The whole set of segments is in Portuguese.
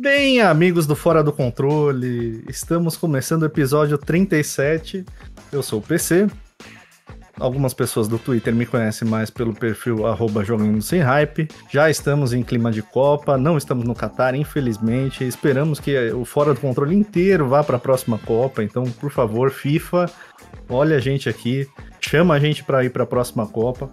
Bem, amigos do Fora do Controle, estamos começando o episódio 37. Eu sou o PC. Algumas pessoas do Twitter me conhecem mais pelo perfil arroba Jogando Sem Hype. Já estamos em clima de Copa, não estamos no Qatar, infelizmente. Esperamos que o Fora do Controle inteiro vá para a próxima Copa. Então, por favor, FIFA, olha a gente aqui, chama a gente para ir para a próxima Copa.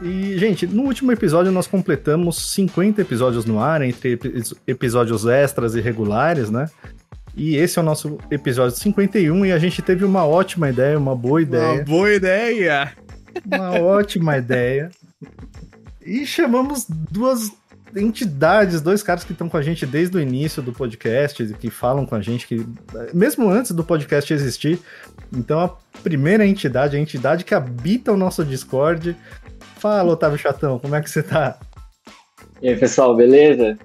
E, gente, no último episódio nós completamos 50 episódios no ar, entre episódios extras e regulares, né? E esse é o nosso episódio 51 e a gente teve uma ótima ideia, uma boa ideia. Uma boa ideia! Uma ótima ideia. E chamamos duas entidades, dois caras que estão com a gente desde o início do podcast, que falam com a gente, que mesmo antes do podcast existir. Então a primeira entidade, a entidade que habita o nosso Discord. Fala, Otávio Chatão, como é que você tá? E aí, pessoal, beleza?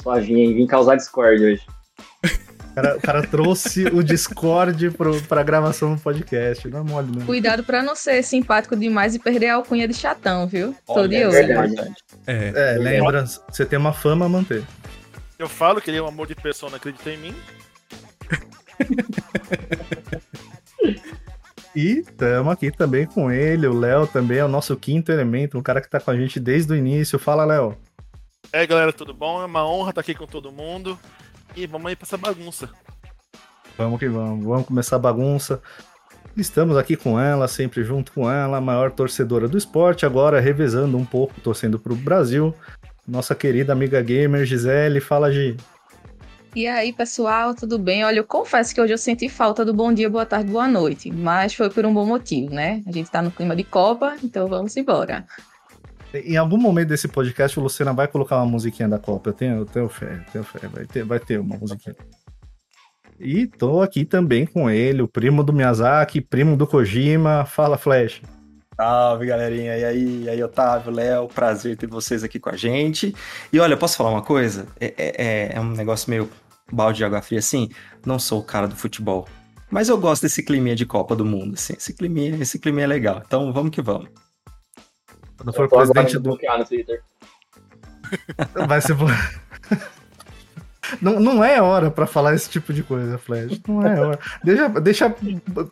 Suavinho, vim causar Discord hoje cara, o cara trouxe o Discord pro, pra gravação do podcast. Não é mole, não. Cuidado pra não ser simpático demais e perder a alcunha de chatão, viu? Tô de é. É, é, lembra, você tem uma fama a manter. Eu falo que ele é um amor de pessoa, não acredita em mim. E estamos aqui também com ele, o Léo também é o nosso quinto elemento, um cara que tá com a gente desde o início. Fala, Léo. É, galera, tudo bom? É uma honra estar aqui com todo mundo. E vamos aí pra essa bagunça. Vamos que vamos, vamos começar a bagunça. Estamos aqui com ela, sempre junto com ela, a maior torcedora do esporte, agora revezando um pouco, torcendo pro Brasil. Nossa querida amiga gamer Gisele, fala Gi. E aí, pessoal, tudo bem? Olha, eu confesso que hoje eu senti falta do bom dia, boa tarde, boa noite, mas foi por um bom motivo, né? A gente tá no clima de Copa, então vamos embora. Em algum momento desse podcast, o Luciana vai colocar uma musiquinha da Copa. Eu tenho, eu tenho fé, eu tenho fé. Vai ter, vai ter uma musiquinha. E tô aqui também com ele, o primo do Miyazaki, primo do Kojima. Fala, Flash. Salve, galerinha. E aí, e aí Otávio, Léo, prazer ter vocês aqui com a gente. E olha, posso falar uma coisa? É, é, é, é um negócio meio balde de água fria, assim. Não sou o cara do futebol. Mas eu gosto desse climinha de Copa do Mundo, assim. Esse climinha, esse climinha é legal. Então, vamos que vamos. Quando for presidente do. No Twitter. Vai ser. Não, não é hora para falar esse tipo de coisa, Flash. Não é hora. Deixa, deixa.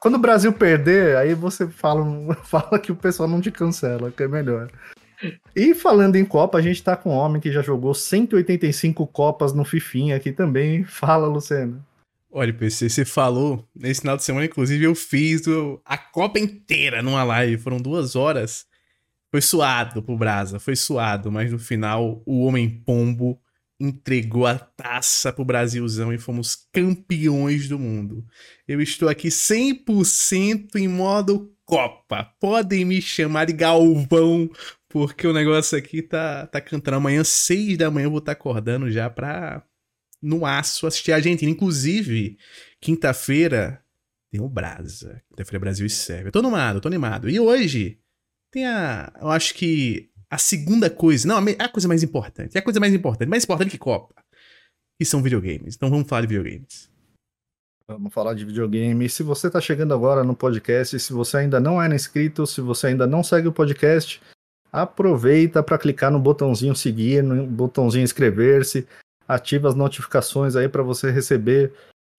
Quando o Brasil perder, aí você fala, fala que o pessoal não te cancela, que é melhor. E falando em Copa, a gente tá com um homem que já jogou 185 Copas no Fifinha aqui também. Fala, Luciano. Olha, PC, você falou, nesse final de semana, inclusive, eu fiz a Copa inteira numa live. Foram duas horas. Foi suado pro Brasa, foi suado, mas no final o Homem Pombo entregou a taça pro Brasilzão e fomos campeões do mundo. Eu estou aqui 100% em modo Copa. Podem me chamar de Galvão, porque o negócio aqui tá, tá cantando. Amanhã, 6 da manhã, eu vou estar tá acordando já pra, no aço, assistir a Argentina. Inclusive, quinta-feira tem o Brasa. Quinta-feira, Brasil e Sérvia. Eu tô animado, tô animado. E hoje tem a. Eu acho que a segunda coisa. Não, a coisa mais importante. É a coisa mais importante. Mais importante que Copa. Que são videogames. Então vamos falar de videogames. Vamos falar de videogame. Se você está chegando agora no podcast, se você ainda não é inscrito, se você ainda não segue o podcast, aproveita para clicar no botãozinho seguir, no botãozinho inscrever-se, ativa as notificações aí para você receber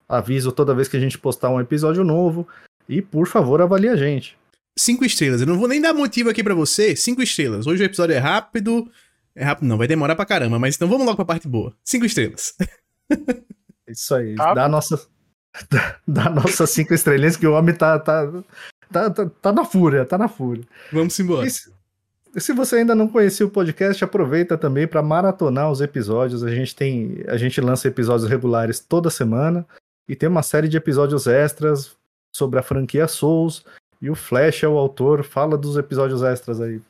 aviso toda vez que a gente postar um episódio novo e por favor avalie a gente. Cinco estrelas. Eu não vou nem dar motivo aqui para você. Cinco estrelas. Hoje o episódio é rápido. É rápido, não, vai demorar pra caramba, mas então vamos logo pra parte boa. Cinco estrelas. Isso aí. Ah, dá, nossa, dá, dá nossas cinco estrelinhas que o homem tá, tá, tá, tá, tá na fúria, tá na fúria. Vamos embora. E se, se você ainda não conhecia o podcast, aproveita também para maratonar os episódios. A gente tem, a gente lança episódios regulares toda semana e tem uma série de episódios extras sobre a franquia Souls e o Flash é o autor. Fala dos episódios extras aí.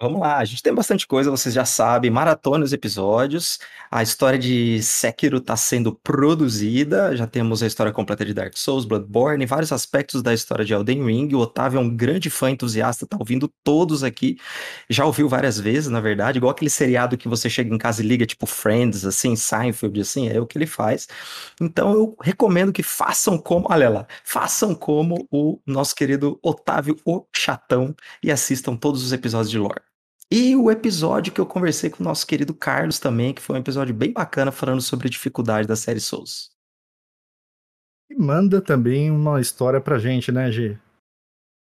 Vamos lá, a gente tem bastante coisa, vocês já sabem, maratona os episódios, a história de Sekiro está sendo produzida, já temos a história completa de Dark Souls, Bloodborne, vários aspectos da história de Elden Ring, o Otávio é um grande fã entusiasta, tá ouvindo todos aqui, já ouviu várias vezes, na verdade, igual aquele seriado que você chega em casa e liga, tipo Friends, assim, Seinfeld, assim, é o que ele faz. Então eu recomendo que façam como, olha lá, façam como o nosso querido Otávio o Chatão e assistam todos os episódios de lore. E o episódio que eu conversei com o nosso querido Carlos também, que foi um episódio bem bacana falando sobre a dificuldade da série Souls. E manda também uma história pra gente, né, G?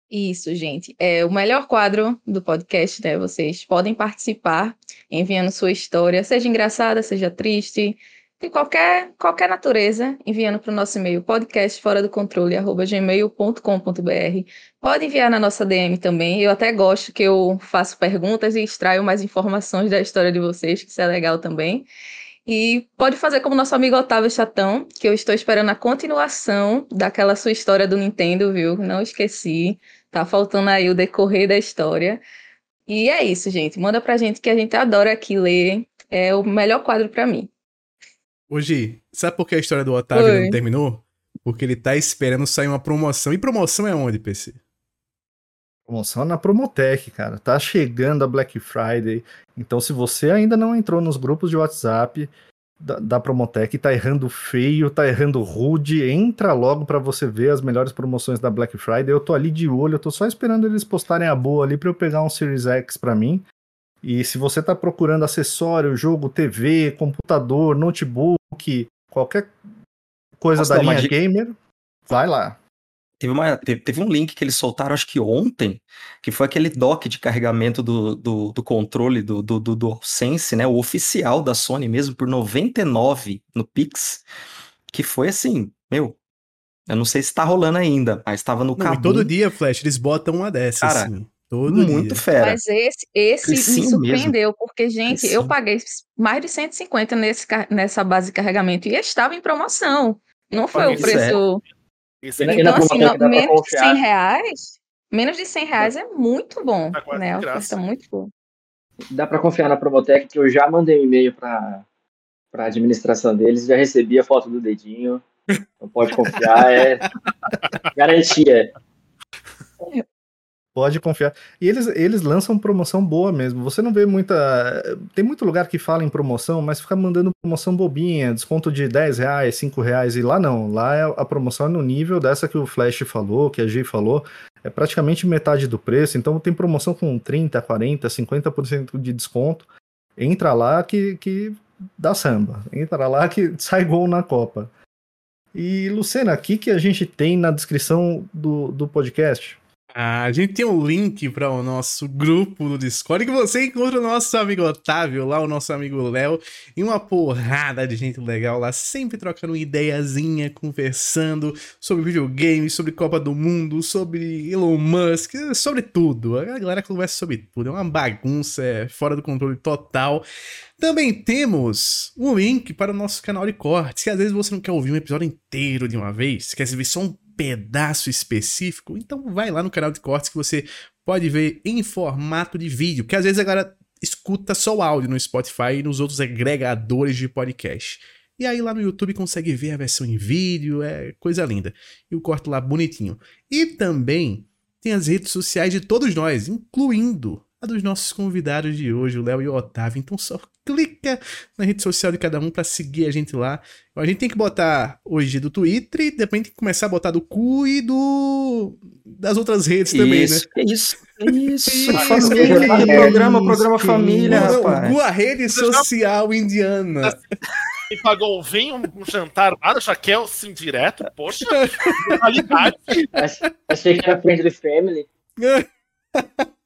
Isso, gente. É o melhor quadro do podcast, né? Vocês podem participar enviando sua história, seja engraçada, seja triste, de qualquer, qualquer natureza, enviando para o nosso e-mail podcast fora do controle, gmail.com.br. Pode enviar na nossa DM também. Eu até gosto que eu faço perguntas e extraio mais informações da história de vocês, que isso é legal também. E pode fazer como nosso amigo Otávio Chatão, que eu estou esperando a continuação daquela sua história do Nintendo, viu? Não esqueci. Tá faltando aí o decorrer da história. E é isso, gente. Manda pra gente que a gente adora aqui ler. É o melhor quadro para mim. Hoje, sabe por que a história do Otávio Oi. não terminou? Porque ele tá esperando sair uma promoção. E promoção é onde, PC? Promoção na Promotec, cara. Tá chegando a Black Friday. Então, se você ainda não entrou nos grupos de WhatsApp da, da Promotec, tá errando feio, tá errando rude, entra logo para você ver as melhores promoções da Black Friday. Eu tô ali de olho, eu tô só esperando eles postarem a boa ali para eu pegar um Series X para mim. E se você está procurando acessório, jogo, TV, computador, notebook, qualquer coisa Posso da linha gamer, vai lá. Teve, uma, teve, teve, um link que eles soltaram, acho que ontem, que foi aquele dock de carregamento do, do, do controle do, do, do DualSense, né? O oficial da Sony mesmo, por 99 no Pix. Que foi assim, meu. Eu não sei se tá rolando ainda, mas tava no cabo. todo dia, Flash, eles botam uma dessas. Cara, assim. Todo muito dia. fera. Mas esse, esse me surpreendeu, mesmo. porque, gente, Crescinho. eu paguei mais de 150 nesse, nessa base de carregamento e estava em promoção. Não foi o preço. É. Então, assim, no, menos de 100 reais, menos de 100 reais é muito bom. Tá né? Oferta muito bom. Dá para confiar na Promotec, que eu já mandei um e-mail para a administração deles, já recebi a foto do dedinho. Não pode confiar, é garantia. Pode confiar. E eles, eles lançam promoção boa mesmo. Você não vê muita. Tem muito lugar que fala em promoção, mas fica mandando promoção bobinha, desconto de 10 reais, 5 reais. E lá não. Lá é a promoção é no nível dessa que o Flash falou, que a G falou. É praticamente metade do preço. Então tem promoção com 30, 40, 50% de desconto. Entra lá que, que dá samba. Entra lá que sai gol na Copa. E, Lucena, aqui que a gente tem na descrição do, do podcast? Ah, a gente tem um link para o nosso grupo do Discord que você encontra o nosso amigo Otávio, lá o nosso amigo Léo, e uma porrada de gente legal lá, sempre trocando ideiazinha, conversando sobre videogames, sobre Copa do Mundo, sobre Elon Musk, sobre tudo. A galera conversa sobre tudo, é uma bagunça, é fora do controle total. Também temos um link para o nosso canal de cortes, que às vezes você não quer ouvir um episódio inteiro de uma vez, quer ver só um pedaço específico, então vai lá no canal de cortes que você pode ver em formato de vídeo, que às vezes a galera escuta só o áudio no Spotify e nos outros agregadores de podcast. E aí lá no YouTube consegue ver a versão em vídeo, é coisa linda. E o corte lá bonitinho. E também tem as redes sociais de todos nós, incluindo a dos nossos convidados de hoje, o Léo e o Otávio. Então só clica na rede social de cada um para seguir a gente lá. A gente tem que botar hoje do Twitter e depois tem que começar a botar do cu e do das outras redes isso, também, né? Isso, isso, isso. família, programa, programa família, rapaz. A rede social indiana. E pagou vem um, um jantar lá, já quer assim direto, poxa, qualidade. Achei que era Friendly Family.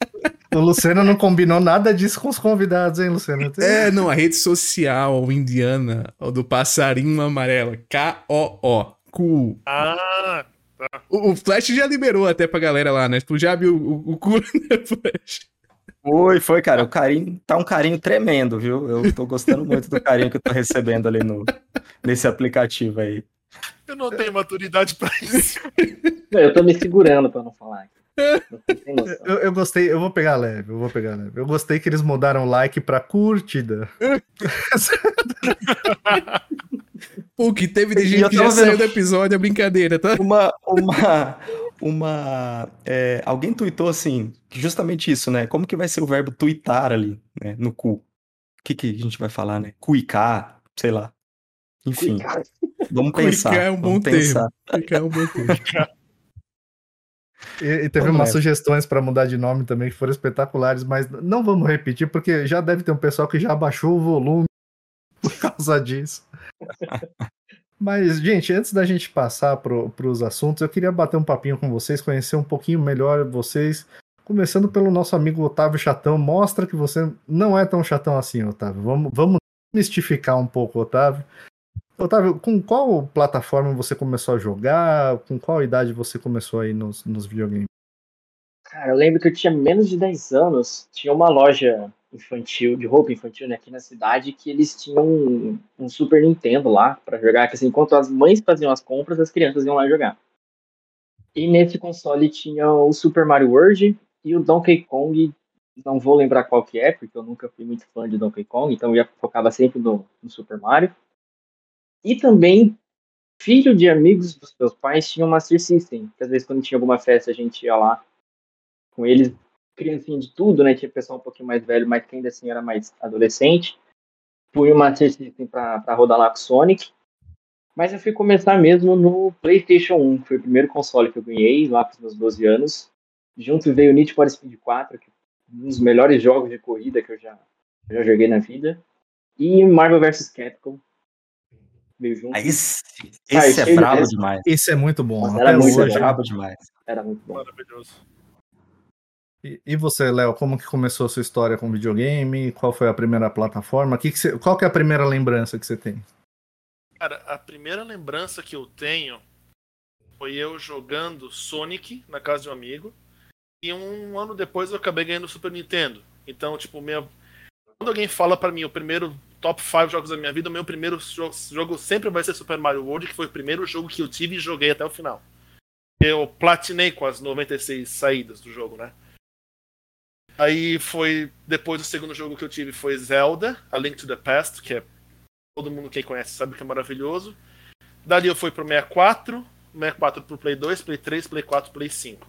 O Luciano não combinou nada disso com os convidados, hein, Luciano? É, não, a rede social indiana, do passarinho amarelo, K-O-O, cu. Ah, tá. O, o, Flash já liberou até pra galera lá, né? Tu já viu o, o cu, né, Flash? Foi, foi, cara. O carinho tá um carinho tremendo, viu? Eu tô gostando muito do carinho que eu tô recebendo ali no, nesse aplicativo aí. Eu não tenho maturidade pra isso. Eu tô me segurando pra não falar. Eu, eu, gostei, eu vou pegar leve, eu vou pegar leve. Eu gostei que eles mudaram like pra curtida. o que teve de gente que já vendo... saiu do episódio, é brincadeira, tá? Uma, uma, uma, é, alguém tweetou assim, justamente isso, né? Como que vai ser o verbo tweetar ali, né? No cu. O que que a gente vai falar, né? Cuicar, sei lá. Enfim, vamos pensar. Cuicar é um bom termo. Cuicar é um bom termo. E, e teve Vamos umas sugestões para mudar de nome também que foram espetaculares, mas não vamos repetir, porque já deve ter um pessoal que já baixou o volume por causa disso. Mas, gente, antes da gente passar para os assuntos, eu queria bater um papinho com vocês, conhecer um pouquinho melhor vocês. Começando pelo nosso amigo Otávio Chatão. Mostra que você não é tão chatão assim, Otávio. Vamos, vamos mistificar um pouco, Otávio. Otávio, com qual plataforma você começou a jogar? Com qual idade você começou aí nos, nos videogames? Cara, eu lembro que eu tinha menos de 10 anos, tinha uma loja infantil, de roupa infantil, né, aqui na cidade, que eles tinham um, um Super Nintendo lá pra jogar, que assim, enquanto as mães faziam as compras, as crianças iam lá jogar. E nesse console tinha o Super Mario World e o Donkey Kong, não vou lembrar qual que é, porque eu nunca fui muito fã de Donkey Kong, então eu focava sempre no, no Super Mario. E também, filho de amigos dos meus pais tinha um Master System, que às vezes quando tinha alguma festa a gente ia lá com eles, criancinha de tudo, né? Tinha pessoal um pouquinho mais velho, mas que ainda assim era mais adolescente. Fui o Master System pra, pra rodar lá com Sonic. Mas eu fui começar mesmo no PlayStation 1, que foi o primeiro console que eu ganhei lá com os meus 12 anos. Junto veio o Need for Speed 4, que é um dos melhores jogos de corrida que eu já, já joguei na vida. E Marvel vs Capcom. Aí, esse, Ah, esse é brabo é- demais. Esse é muito bom. Era muito hoje. brabo demais. Era muito bom. Maravilhoso. E, e você, Léo, como que começou a sua história com videogame? Qual foi a primeira plataforma? Que que você- qual que é a primeira lembrança que você tem? Cara, a primeira lembrança que eu tenho foi eu jogando Sonic na casa de um amigo. E um ano depois eu acabei ganhando o Super Nintendo. Então, tipo, minha... quando alguém fala pra mim o primeiro top 5 jogos da minha vida, o meu primeiro jo- jogo sempre vai ser Super Mario World, que foi o primeiro jogo que eu tive e joguei até o final. Eu platinei com as 96 saídas do jogo, né? Aí foi. Depois o segundo jogo que eu tive foi Zelda, A Link to the Past, que é. Todo mundo quem conhece sabe que é maravilhoso. Dali eu fui pro 64, 64 pro Play 2, Play 3, Play 4, Play 5.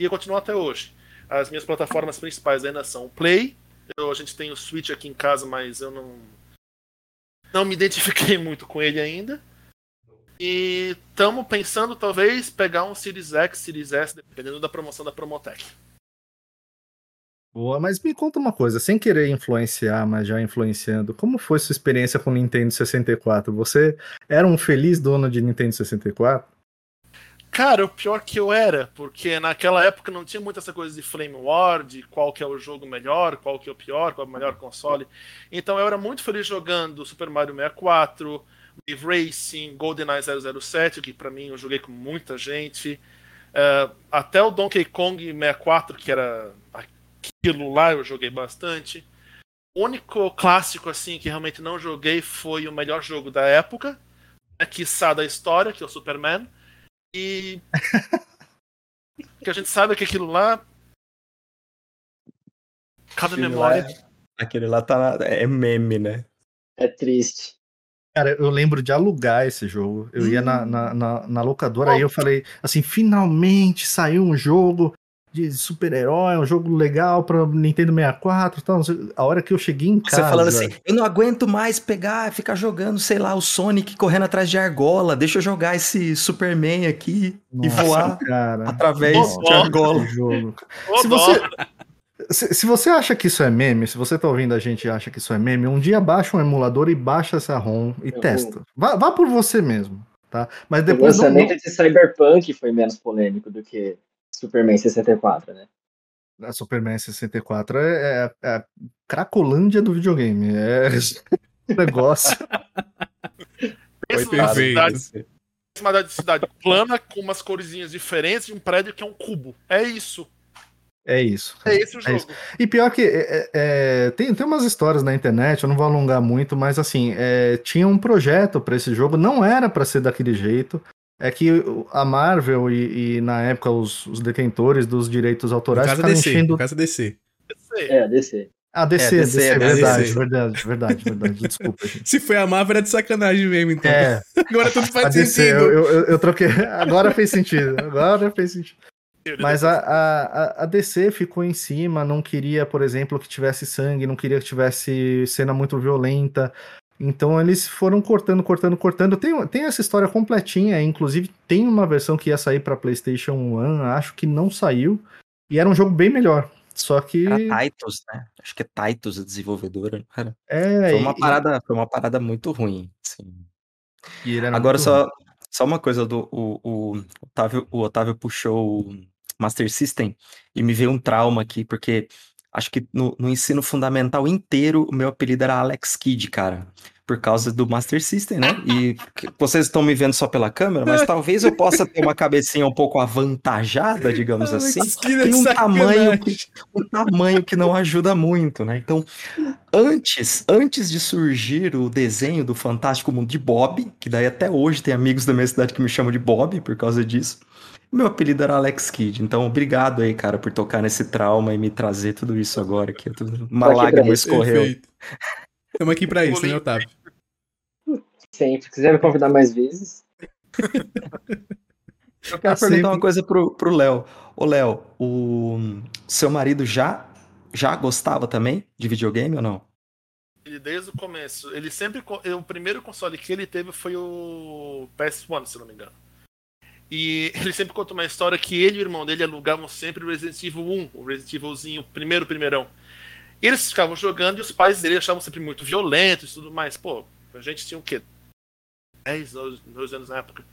E eu continuo até hoje. As minhas plataformas principais ainda são o Play. Eu, a gente tem o Switch aqui em casa, mas eu não. Não me identifiquei muito com ele ainda. E estamos pensando, talvez, pegar um Series X, Series S, dependendo da promoção da Promotech. Boa, mas me conta uma coisa, sem querer influenciar, mas já influenciando, como foi sua experiência com o Nintendo 64? Você era um feliz dono de Nintendo 64? Cara, o pior que eu era, porque naquela época não tinha muito essa coisa de Flame War, de qual que é o jogo melhor, qual que é o pior, qual é o melhor console. Então eu era muito feliz jogando Super Mario 64, Wave Racing, GoldenEye 007, que pra mim eu joguei com muita gente. Eh, até o Donkey Kong 64, que era aquilo lá, eu joguei bastante. O único clássico assim que realmente não joguei foi o melhor jogo da época, né, quiçá da história, que é o Superman. E. que a gente sabe que aquilo lá. Cada Aquele memória. lá- Aquele lá tá, é meme, né? É triste. Cara, eu lembro de alugar esse jogo. Eu ia na, na, na, na locadora, aí eu falei assim, finalmente saiu um jogo de super-herói, um jogo legal pra Nintendo 64 e tal. não A hora que eu cheguei em Você casa... falando assim, eu não aguento mais pegar, ficar jogando, sei lá, o Sonic correndo atrás de argola, deixa eu jogar esse Superman aqui e Nossa, voar cara. através de argola. Jogo. Se você, se, se você acha que isso é meme, se você tá ouvindo a gente e acha que isso é meme, um dia baixa um emulador e baixa essa ROM e Eu testa. Vá, vá por você mesmo, tá? Mas O depois não, lançamento de Cyberpunk foi menos polêmico do que Superman 64, né? a Superman 64 é, é, é a cracolândia do videogame. É um negócio. Pensa numa cidade, uma cidade plana com umas corzinhas diferentes e um prédio que é um cubo. É isso. É isso. É esse o É jogo. isso. E pior que é, é, é, tem, tem umas histórias na internet, eu não vou alongar muito, mas assim, é, tinha um projeto pra esse jogo, não era pra ser daquele jeito. É que a Marvel e, e, na época os, os detentores dos direitos No autorais caso ficaram DC, enchendo. no caso DC. É, DC. Ah, DC, É, DC, DC, verdade, DC. verdade, verdade, verdade. Desculpa, gente. Se foi a Marvel, era de sacanagem mesmo, então. É, Agora tudo a faz DC, sentido. eu, eu, eu- troquei. Agora fez sentido. Agora fez sentido. Mas a, a, a- a DC ficou em cima, não queria, por exemplo, que tivesse sangue, não queria que tivesse cena muito violenta. Então eles foram cortando, cortando, cortando. Tem, tem essa história completinha, inclusive tem uma versão que ia sair para PlayStation 1, acho que não saiu, e era um jogo bem melhor. Só que. Era Titus, né? Acho que é Titus a desenvolvedora. Cara. É, Foi uma e- parada, foi uma parada muito ruim. assim. e ele era Agora muito só, só uma coisa do o, o Otávio, o Otávio puxou o Master System e me veio um trauma aqui, porque acho que no, no ensino fundamental inteiro o meu apelido era Alex Kidd, cara. Por causa do Master System, né? E vocês estão me vendo só pela câmera, mas talvez eu possa ter uma cabecinha um pouco avantajada, digamos assim. Kidd é Tem um tamanho que, um tamanho que não ajuda muito, né? Então, antes, antes de surgir o desenho do Fantástico Mundo de Bob, que daí até hoje tem amigos da minha cidade que me chamam de Bob por causa disso. Meu apelido era Alex Kidd, então obrigado aí, cara, por tocar nesse trauma e me trazer tudo isso agora, que é tudo- uma pra lágrima escorreu. Estamos aqui pra isso, né, Otávio? Sempre. Se quiser me convidar mais vezes, Eu quero perguntar uma coisa pro pro Léo. Ô, Léo, o seu marido já já gostava também de videogame ou não? Ele desde o começo. Ele sempre. O primeiro console que ele teve foi o PS1, se não me engano. E ele sempre conta uma história que ele e o irmão dele alugavam sempre o Resident Evil 1, o Resident Evilzinho, o primeiro, primeirão. Eles ficavam jogando e os pais dele achavam sempre muito violentos e tudo mais. Pô, a gente tinha o quê? 10, 12 anos na época.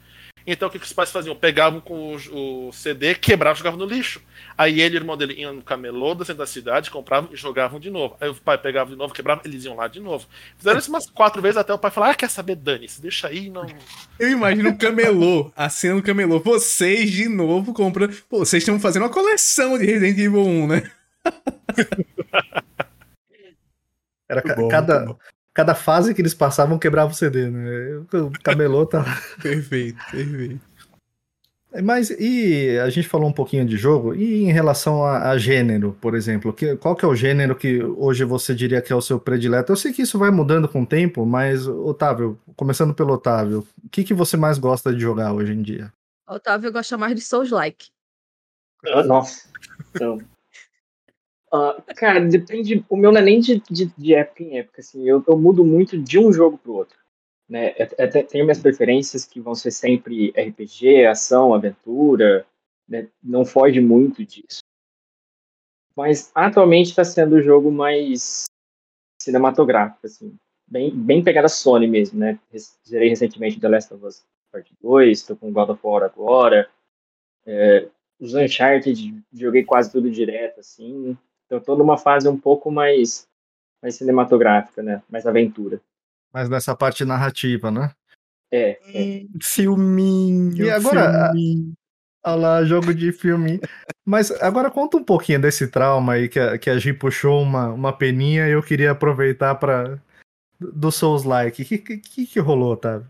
Então o que, que os pais faziam? Pegavam com o, o CD, quebravam e jogavam no lixo. Aí ele e o irmão dele iam no camelô da centro da cidade, compravam e jogavam de novo. Aí o pai pegava de novo, quebrava, eles iam lá de novo. Fizeram isso umas quatro vezes até o pai falar: Ah, quer saber, Dani-se, deixa aí, não. Eu imagino o camelô, a cena do camelô. Vocês de novo comprando. Pô, vocês estão fazendo uma coleção de Resident Evil 1, né? Era ca- bom, cada, cada fase que eles passavam quebrava o CD, né? O camelô tá. Perfeito, perfeito. Mas e a gente falou um pouquinho de jogo, e em relação a, a gênero, por exemplo, que, qual que é o gênero que hoje você diria que é o seu predileto? Eu sei que isso vai mudando com o tempo, mas, Otávio, começando pelo Otávio, o que, que você mais gosta de jogar hoje em dia? Otávio gosta mais de Souls-like. Ah, Nossa. Então, ah, cara, depende. O meu não é nem de, de, de época em época, assim. Eu, eu mudo muito de um jogo pro outro. Né? Eu, eu te- tenho minhas preferências que vão ser sempre RPG, ação, aventura. Né? Não foge muito disso. Mas atualmente está sendo o jogo mais cinematográfico, assim. Bem, bem pegada Sony mesmo, né? Zerei recentemente The Last of Us Part 2, tô com God of War agora. É, os Uncharted, joguei quase tudo direto, assim. Então, tô numa fase um pouco mais, mais cinematográfica, né? Mais aventura. Mas nessa parte narrativa, né? É, é. Filminho. E agora, filminho. Olha lá, jogo de filme. Mas agora conta um pouquinho desse trauma aí que a, que a Gi puxou uma, uma peninha e eu queria aproveitar para do Souls Like. O que, que, que rolou, Otávio?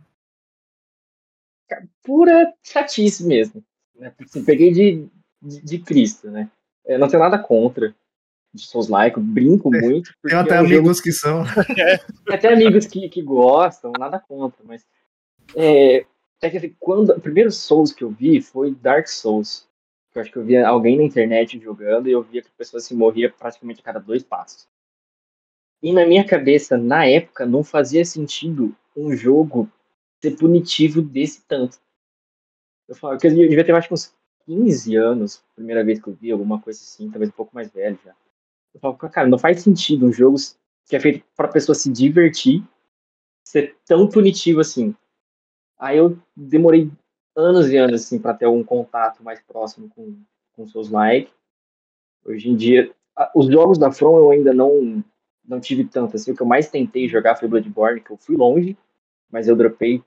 Pura chatice mesmo. Né? Assim, peguei de, de, de Cristo, né? Eu não tenho nada contra de Souls-like, eu brinco muito. Tem até é um jogo amigos que são. Tem até amigos que, que gostam, nada contra, mas. É, é que assim, quando. O primeiro Souls que eu vi foi Dark Souls. Que eu acho que eu via alguém na internet jogando e eu via que a pessoa se morria praticamente a cada dois passos. E na minha cabeça, na época, não fazia sentido um jogo ser punitivo desse tanto. Eu falo que eu devia ter acho que uns 15 anos, primeira vez que eu vi, alguma coisa assim, talvez um pouco mais velho já. Eu falo, cara, não faz sentido um jogo que é feito pra pessoa se divertir ser tão punitivo assim. Aí eu demorei anos e anos assim para ter algum contato mais próximo com com seus like. Hoje em dia, a- os jogos da From eu ainda não não tive tanto assim. O que eu mais tentei jogar foi Bloodborne, que eu fui longe, mas eu dropei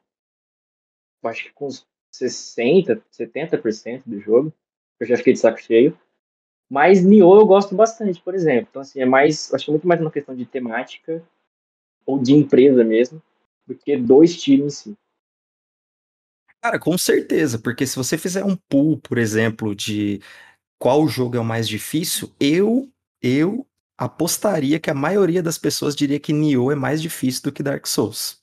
acho que com uns 60, 70% do jogo. Eu já fiquei de saco cheio. Mas Nioh eu gosto bastante, por exemplo. Então, assim, é mais. Acho que é muito mais uma questão de temática ou de empresa mesmo, do que do estilo em si. Cara, com certeza, porque se você fizer um pool, por exemplo, de qual jogo é o mais difícil, eu eu apostaria que a maioria das pessoas diria que Nioh é mais difícil do que Dark Souls.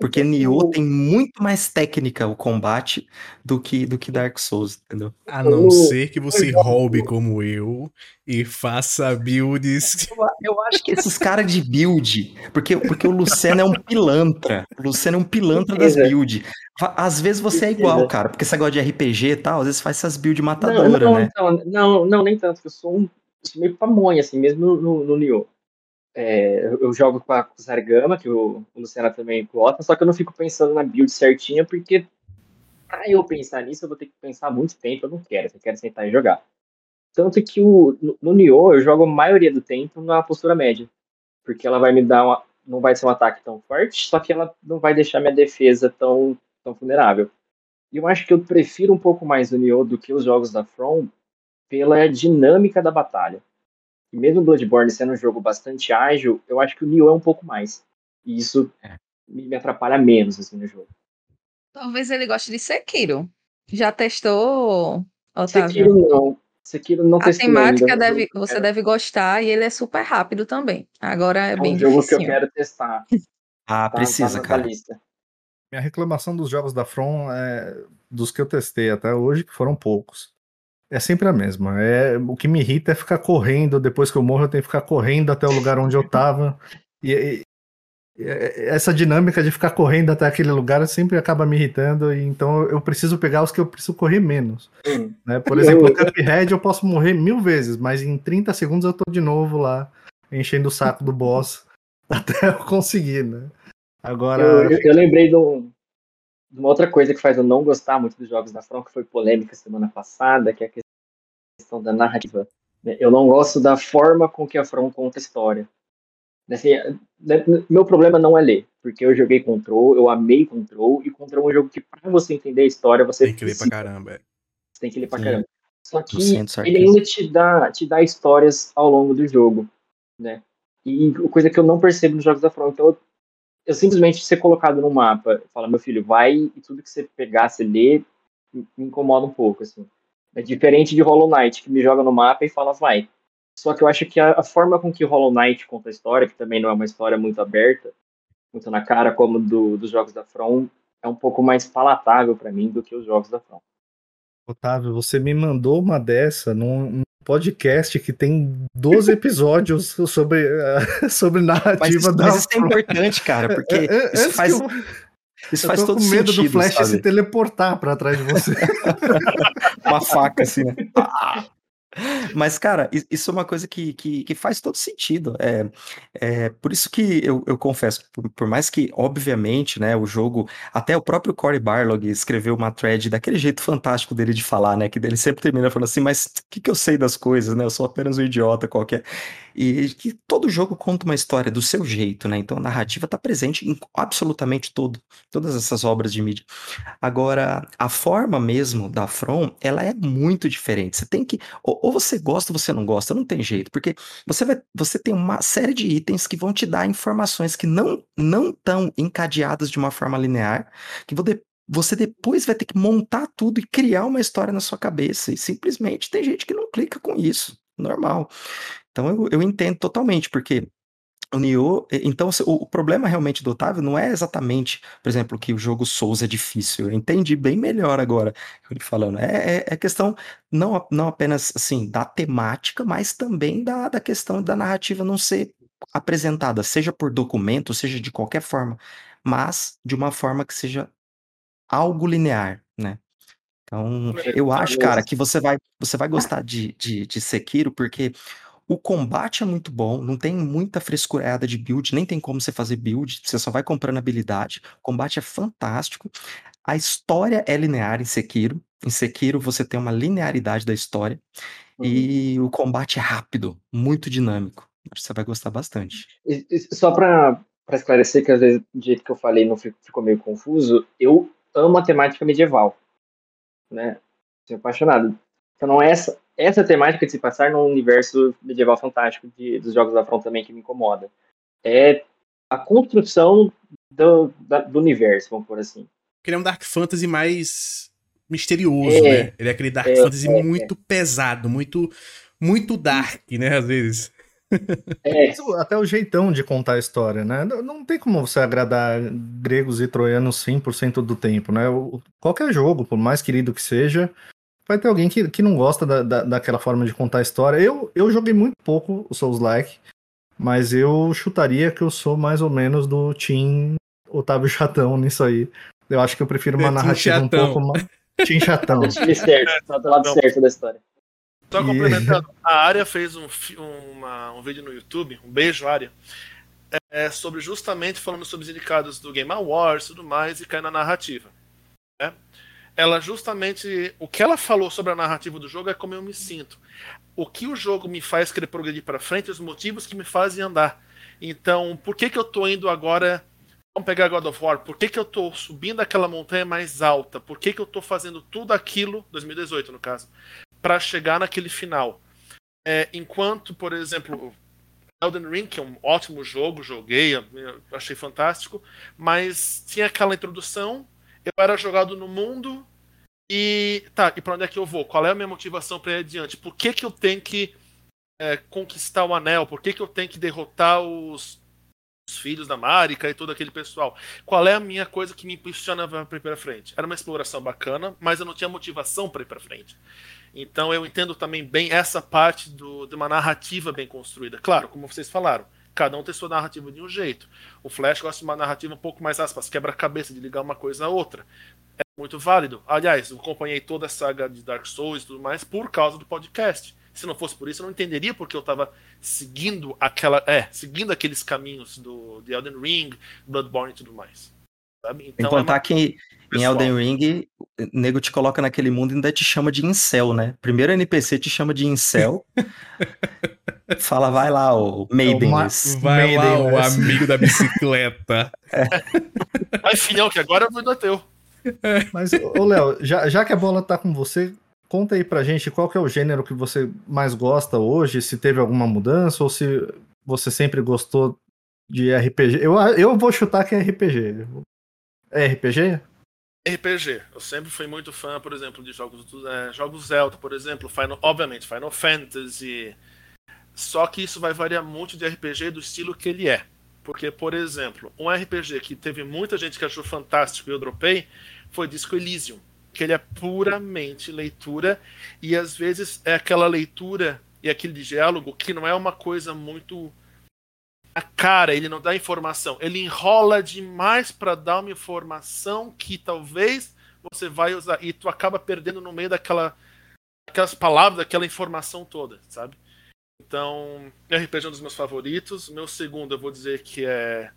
Porque Nioh tem muito mais técnica o combate do que, do que Dark Souls, entendeu? A não ser que você roube como eu e faça builds. Eu, eu acho que esses caras de build, porque, porque o Luciano é um pilantra. O Luciano é um pilantra das builds. Às vezes você é igual, cara, porque você gosta de RPG e tal, às vezes faz essas builds matadoras, não, não, né? Não, não, não, nem tanto. Eu sou um sou meio pamonha, assim, mesmo no, no, no Nioh. É, eu jogo com a Zargama, que o, o Luciano também gosta, só que eu não fico pensando na build certinha, porque pra eu pensar nisso, eu vou ter que pensar muito tempo, eu não quero, eu quero sentar e jogar. Tanto que o, no, no Nioh eu jogo a maioria do tempo na postura média, porque ela vai me dar uma, não vai ser um ataque tão forte, só que ela não vai deixar minha defesa tão, tão vulnerável. E eu acho que eu prefiro um pouco mais o Nioh do que os jogos da From pela dinâmica da batalha. E mesmo Bloodborne sendo um jogo bastante ágil, eu acho que o Nioh é um pouco mais. E isso é. me atrapalha menos assim no jogo. Talvez ele goste de Sekiro. Já testou, Otávio? Sekiro não. Sekiro não A temática ainda, deve, você deve gostar e ele é super rápido também. Agora é, é bem um jogo difícil. que eu quero testar. Ah, tá, precisa, tá cara. Lista. Minha reclamação dos jogos da From é dos que eu testei até hoje, que foram poucos é sempre a mesma. É, o que me irrita é ficar correndo. Depois que eu morro, eu tenho que ficar correndo até o lugar onde eu tava. E, e, e essa dinâmica de ficar correndo até aquele lugar sempre acaba me irritando. E, então eu preciso pegar os que eu preciso correr menos. Né? Por exemplo, no Cuphead eu posso morrer mil vezes, mas em 30 segundos eu tô de novo lá, enchendo o saco do boss até eu conseguir, né? Agora. Eu, eu, eu lembrei de, um, uma outra coisa que faz eu não gostar muito dos jogos da From, que foi polêmica semana passada, que é a questão da narrativa. Eu não gosto da forma com que a From conta a história. Assim, né, meu problema não é ler, porque eu joguei Control, eu amei Control, e Control é um jogo que, para você entender a história, você tem que ler pra caramba. É. Você tem que ler pra Sim. caramba. Só que ele ainda te dá, te dá histórias ao longo do jogo, né? E coisa que eu não percebo nos jogos da From. Então, eu, eu simplesmente ser colocado no mapa, fala, meu filho, vai e tudo que você pegar, você lê, me incomoda um pouco, assim. É diferente de Hollow Knight, que me joga no mapa e fala, vai. Só que eu acho que a, a, forma com que Hollow Knight conta a história, que também não é uma história muito aberta, muito na cara como do, dos jogos da From, é um pouco mais palatável para mim do que os jogos da From. Otávio, você me mandou uma dessa num podcast que tem 12 episódios sobre, uh, sobre narrativa mas, da Mas isso é importante, cara, porque é, é, isso faz... Eu isso eu faz todo sentido. com medo do Flash sabe? se teleportar para trás de você. Uma faca, assim, né? Mas, cara, isso é uma coisa que, que, que faz todo sentido. É, é por isso que eu, eu confesso, por, por, mais que, obviamente, né, o jogo, até o próprio Cory Barlog escreveu uma thread daquele jeito fantástico dele de falar, né? Que ele sempre termina falando assim, mas o que, que eu sei das coisas, né? Eu sou apenas um idiota qualquer. E que todo jogo conta uma história do seu jeito, né? Então a narrativa está presente em absolutamente todo, todas essas obras de mídia. Agora, a forma mesmo da From, ela é muito diferente. Você tem que. Ou, ou você gosta ou você não gosta, não tem jeito, porque você vai. Você tem uma série de itens que vão te dar informações que não estão encadeadas de uma forma linear, que vão você depois vai ter que montar tudo e criar uma história na sua cabeça. E simplesmente tem gente que não clica com isso. Normal. Então eu, eu entendo totalmente, porque o Nioh, então o, problema realmente do Otávio não é exatamente, por exemplo, que o jogo Souls é difícil. Eu entendi bem melhor agora ele falando. É, é, é, questão não, não apenas assim da temática, mas também da, da questão da narrativa não ser apresentada, seja por documento, seja de qualquer forma, mas de uma forma que seja algo linear, né? Então, eu acho, cara, que você vai, você vai gostar de, de, de Sekiro, porque o combate é muito bom, não tem muita frescurada de build, nem tem como você fazer build, você só vai comprando habilidade. O combate é fantástico. A história é linear em Sekiro. Em Sekiro você tem uma linearidade da história. Uhum. E o combate é rápido, muito dinâmico. Acho que você vai gostar bastante. E, e, só para esclarecer, que às vezes do jeito que eu falei não ficou meio confuso, eu amo a temática medieval. Né? Sou apaixonado. Então não é essa, essa temática de se passar num universo medieval fantástico de, dos jogos da Front também que me incomoda. É a construção do, da, do universo, vamos por assim. Ele é um Dark Fantasy mais misterioso, é, né? Ele é aquele Dark é, Fantasy é, muito pesado, muito muito dark, né, às vezes. É, Até o jeitão de contar a história, né? Não- tem como você agradar gregos e troianos 100% do tempo, né? Qualquer jogo, por mais querido que seja, vai ter alguém que, que não gosta da, da- daquela forma de contar a história. Eu, eu joguei muito pouco o Souls-like, mas eu chutaria que eu sou mais ou menos do Team Otávio Chatão nisso aí. Eu acho que eu prefiro uma É, narrativa um pouco mais. Team Chatão. time certo, tá do lado Não. certo da história. Só E- complementando, a Área fez um, uma- um vídeo no YouTube, um beijo, Área, é, sobre justamente falando sobre os indicados do Game Awards e tudo mais, e cai na narrativa. Ela justamente. O que ela falou sobre a narrativa do jogo é como eu me sinto. O que o jogo me faz querer progredir para frente, os motivos que me fazem andar. Então, por que, que eu tô indo agora. Vamos pegar God of War. Por que, que eu tô subindo aquela montanha mais alta? Por que, que eu tô fazendo tudo aquilo, 2018 no caso, para chegar naquele final? É, enquanto, por exemplo, Elden Ring, que é um ótimo jogo, joguei, achei fantástico, mas tinha aquela introdução, eu era jogado no mundo e tá, e para onde é que eu vou? Qual é a minha motivação para ir adiante? Por que, que eu tenho que é, conquistar o anel? Por que, que eu tenho que derrotar os, os filhos da Marika e todo aquele pessoal? Qual é a minha coisa que me impulsiona para ir para frente? Era uma exploração bacana, mas eu não tinha motivação para ir para frente. Então eu entendo também bem essa parte do, de uma narrativa bem construída. Claro, como vocês falaram, cada um tem sua narrativa de um jeito. O Flash gosta de uma narrativa um pouco mais aspas, quebra-cabeça, de ligar uma coisa a outra. É muito válido. Aliás, eu acompanhei toda a saga de Dark Souls e tudo mais por causa do podcast. Se não fosse por isso, eu não entenderia porque eu estava seguindo aquela, é, seguindo aqueles caminhos do de Elden Ring, Bloodborne e tudo mais. Sabe? Então, é contar uma- que em. Elden Ring, o nego te coloca naquele mundo e ainda te chama de incel, né? Primeiro NPC te chama de incel. Fala, vai lá, o Maidenless. Vai lá, o Maidenless. amigo da bicicleta. Ai, filhão, que agora o é teu. Mas, ô Léo, já, já que a bola tá com você, conta aí pra gente qual que é o gênero que você mais gosta hoje, se teve alguma mudança ou se você sempre gostou de RPG. Eu, eu vou chutar que é RPG. É RPG? RPG. Eu sempre fui muito fã, por exemplo, de jogos é, jogos Zelda, por exemplo, Final, obviamente, Final Fantasy. Só que isso vai variar muito de RPG do estilo que ele é. Porque, por exemplo, um RPG que teve muita gente que achou fantástico e eu dropei foi Disco Elysium. Que ele é puramente leitura e às vezes é aquela leitura e aquele diálogo que não é uma coisa muito a cara, ele não dá informação. Ele enrola demais para dar uma informação que talvez você vai usar e tu acaba perdendo no meio daquela aquelas palavras, daquela informação toda, sabe? Então, RPG é um dos meus favoritos. Meu segundo, eu vou dizer que é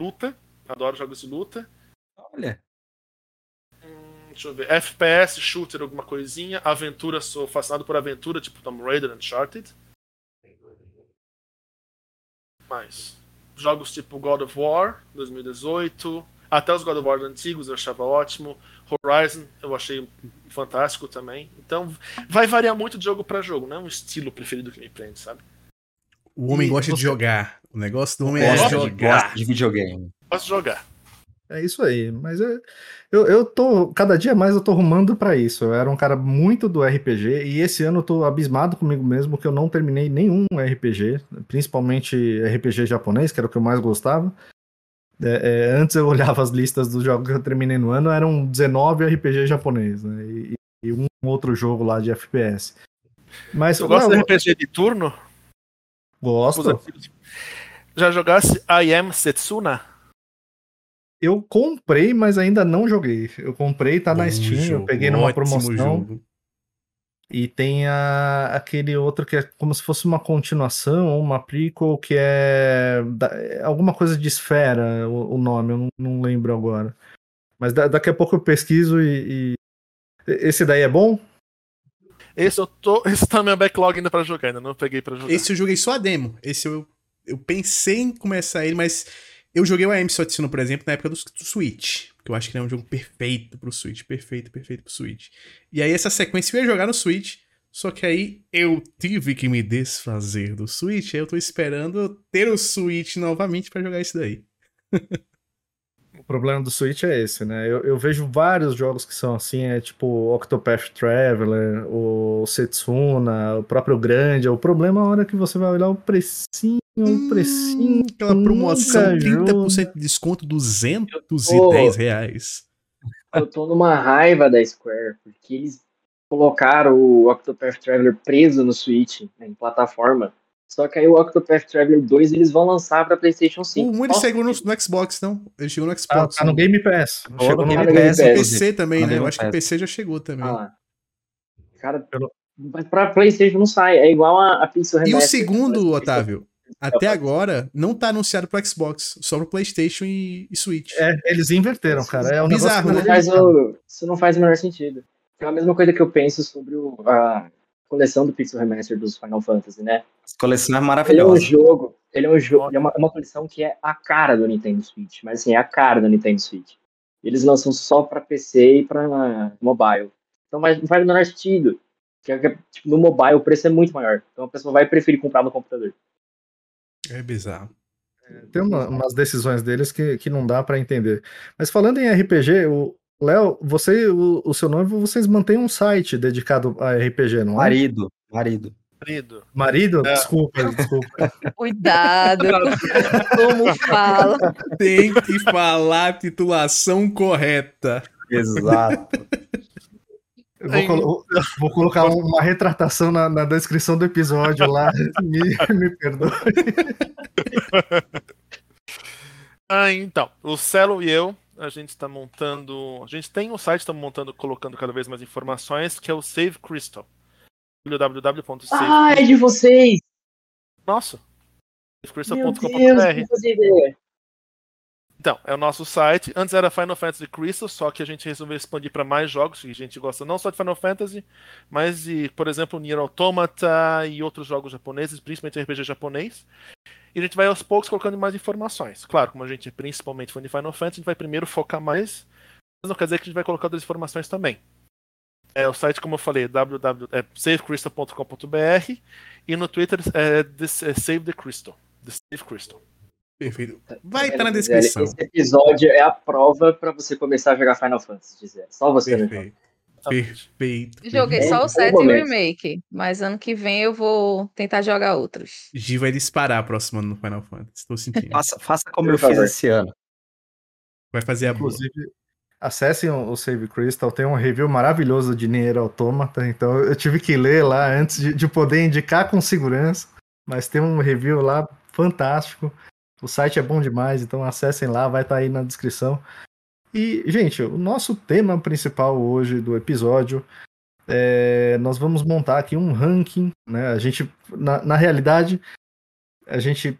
luta. Adoro jogos de luta. Olha, Hum, deixa eu ver. FPS, shooter, alguma coisinha. Aventura, sou fascinado por aventura, tipo Tomb Raider, Uncharted. Mais. Jogos tipo God of War, 2018. Até os God of War antigos eu achava ótimo. Horizon eu achei fantástico também. Então vai variar muito de jogo para jogo, não é um estilo preferido que me prende, sabe? O homem E gosta de você- jogar. O negócio do homem é gosta, de, jogar. gosta de videogame. Posso jogar. É isso aí. Mas é- eu, eu tô. Cada dia mais eu tô rumando pra isso. Eu era um cara muito do RPG e esse ano eu tô abismado comigo mesmo que eu não terminei nenhum RPG, principalmente RPG japonês, que era o que eu mais gostava. É, é, antes eu olhava as listas dos jogos que eu terminei no ano, eram 19 RPG japonês, né? E, e um outro jogo lá de FPS. Mas Tu gosta Léo, de RPG de turno? gosto. Já jogasse I Am Setsuna? Eu comprei, mas ainda não joguei. Eu comprei, tá na Bom Steam, eu jogo, peguei numa ótimo promoção. jogo. E tem a, aquele outro que é como se fosse uma continuação ou uma prequel, que é, da- é alguma coisa de esfera, o, o nome, eu não, não lembro agora. Mas da- daqui a pouco eu pesquiso e, e- Esse daí é bom? Esse eu tô. Esse tá no meu backlog ainda pra jogar, ainda não peguei pra jogar. Esse eu joguei só a demo. Esse eu, eu pensei em começar ele, mas eu joguei o AM Sotsino, por exemplo, na época do, Switch. Porque eu acho que ele é um jogo perfeito pro Switch. Perfeito, perfeito pro Switch. E aí essa sequência eu ia jogar no Switch. Só que aí eu tive que me desfazer do Switch. Aí eu tô esperando ter o Switch novamente pra jogar isso daí. O problema do Switch é esse, né? Eu, eu vejo vários jogos que são assim, é tipo Octopath Traveler, o Setsuna, o próprio Grande. O problema é a hora que você vai olhar o precinho, o precinho. Hum, aquela promoção, nunca 30% de desconto, 210 reais. Eu tô numa raiva da Square, porque eles colocaram o Octopath Traveler preso no Switch, né, em plataforma. Só que aí o Octopath Traveler 2 eles vão lançar pra PlayStation 5. O 1 ele Nossa, chegou no, no Xbox, não? Ele chegou no Tá, Xbox. tá no não. Game Pass. Chegou no no Game Game Pass, Pass. inclusive. PC também, No né? Game Eu acho que o Pass. PC já chegou também. Ah, cara, Pelo- mas pra PlayStation não sai. É igual a, a Pixel E o Remaster. segundo, Otávio, até agora não tá anunciado pro Xbox, só pro PlayStation e, e Switch. É, eles inverteram, cara. É um Bizarro, negócio Isso que não, né? faz o, isso não faz o menor sentido. É a mesma coisa que eu penso sobre o- a coleção do Pixel Remaster dos Final Fantasy, né? Essa coleção é Ele é um maravilhosa. jogo, ele é um jogo, ele é uma, é uma coleção que é a cara do Nintendo Switch, mas assim, é a cara do Nintendo Switch. Eles lançam só pra PC e pra mobile. Então mas não faz o menor sentido. Que, é que, tipo, no mobile o preço é muito maior. Então a pessoa vai preferir comprar no computador. É bizarro. Tem uma- umas decisões deles que, que não dá pra entender. Mas falando em RPG, o Léo, você, o, o seu noivo, vocês mantêm um site dedicado a RPG, não é? Marido, marido. Marido. Marido? É. Desculpa, desculpa. Cuidado como fala. Tem que falar a titulação correta. Exato. Eu vou, colo- eu vou colocar uma retratação na, na descrição do episódio lá. Me, me perdoe. Ah, então, o Celo e eu, a gente está montando. A gente tem um site, estamos montando, colocando cada vez mais informações, que é o Save Crystal. www.save. Ah, é de vocês! Deus, SaveCrystal.com.br. Então, é o nosso site. Antes era Final Fantasy Crystal, só que a gente resolveu expandir para mais jogos, e a gente gosta não só de Final Fantasy, mas de, por exemplo, Nier Automata e outros jogos japoneses, principalmente RPG japonês. E a gente vai aos poucos colocando mais informações. Claro, como a gente é principalmente fã de Final Fantasy, a gente vai primeiro focar mais, mas não quer dizer que a gente vai colocar outras informações também. É, o site, como eu falei, é www, é savecrystal.com.br e no Twitter é, this- é Save the Crystal. The Save Crystal. Perfeito. Vai estar na Gisele, descrição. Esse episódio é a prova pra você começar a jogar Final Fantasy, Gisele. Só você? Perfeito. Perfeito. Joguei só o 7 momento. Remake, mas ano que vem eu vou tentar jogar outros. Gi vai disparar próximo ano no Final Fantasy. Tô sentindo. Faça, faça como Por eu fiz esse ano. Vai fazer a boa. Inclusive, acessem o o Save Crystal, tem um review maravilhoso de Nier Automata, então eu tive que ler lá antes de, de poder indicar com segurança, mas tem um review lá fantástico. O site é bom demais, então acessem lá, vai estar aí na descrição. E, gente, o nosso tema principal hoje do episódio é nós vamos montar aqui um ranking, né? A gente, na, na realidade, a gente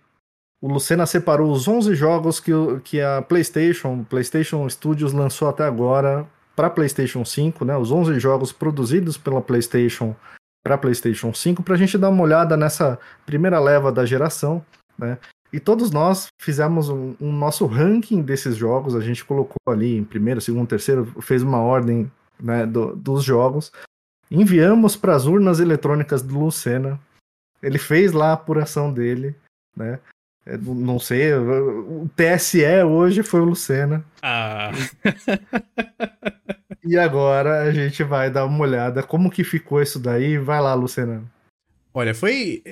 o Lucena separou os 11 jogos que, que a PlayStation, PlayStation Studios lançou até agora para PlayStation 5, né? Os 11 jogos produzidos pela PlayStation para PlayStation 5, para a gente dar uma olhada nessa primeira leva da geração, né? E todos nós fizemos um, um nosso ranking desses jogos, a gente colocou ali em primeiro, segundo, terceiro, fez uma ordem né, do- dos jogos, enviamos para as urnas eletrônicas do Lucena, ele fez lá a apuração dele, né? É, não- sei, o o TSE hoje foi o Lucena. Ah, E agora a gente vai dar uma olhada como que ficou isso daí. Vai lá, Lucena. olha, foi.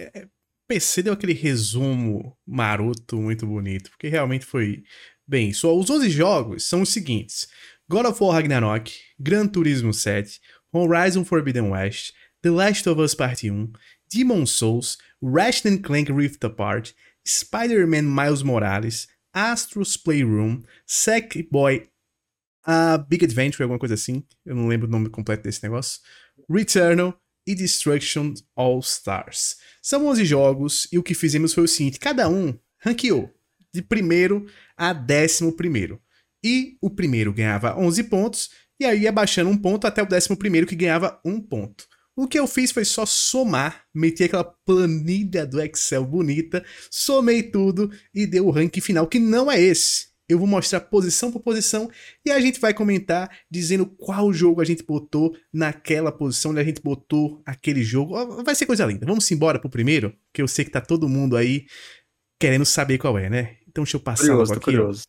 PC deu aquele resumo maroto muito bonito, porque realmente foi. Bem, só os 11 jogos são os seguintes: God of War Ragnarok, Gran Turismo 7, Horizon Forbidden West, The Last of Us Part 1, Demon Souls, Ratchet Clank Rift Apart, Spider-Man Miles Morales, Astro's Playroom, Sackboy a Big Adventure, alguma coisa assim. Eu não lembro o nome completo desse negócio. Returnal e Destruction All Stars. São 11 jogos e o que fizemos foi o seguinte: cada um ranqueou de primeiro a décimo primeiro. E o primeiro ganhava 11 pontos, e aí ia baixando um ponto até o décimo primeiro que ganhava um ponto. O que eu fiz foi só somar, meti aquela planilha do Excel bonita, somei tudo e deu o ranking final, que não é esse. Eu vou mostrar posição por posição e a gente vai comentar dizendo qual jogo a gente botou naquela posição onde a gente botou aquele jogo. Vai ser coisa linda. Vamos embora pro primeiro, que eu sei que tá todo mundo aí querendo saber qual é, né? Então deixa eu passar Curioso, logo aqui. curioso.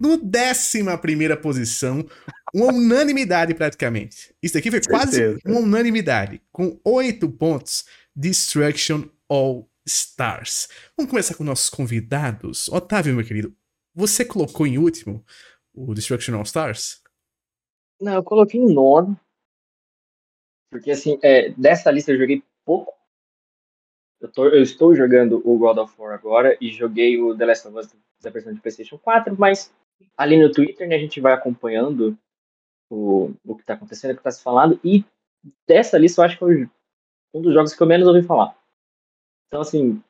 no décima primeira posição, uma unanimidade praticamente. Isso aqui foi quase uma unanimidade, com oito pontos, Destruction All Stars. Vamos começar com nossos convidados. Otávio, meu querido, você colocou em último o Destruction All Stars? Não, eu coloquei em nono. Porque, assim, é, dessa lista eu joguei pouco. Eu, tô- eu estou jogando o God of War agora e joguei o The Last of Us da versão de PlayStation 4, mas ali no Twitter né, a gente vai acompanhando o, o que está acontecendo, o que está se falando. E dessa lista eu acho que foi um dos jogos que eu menos ouvi falar. Então, assim,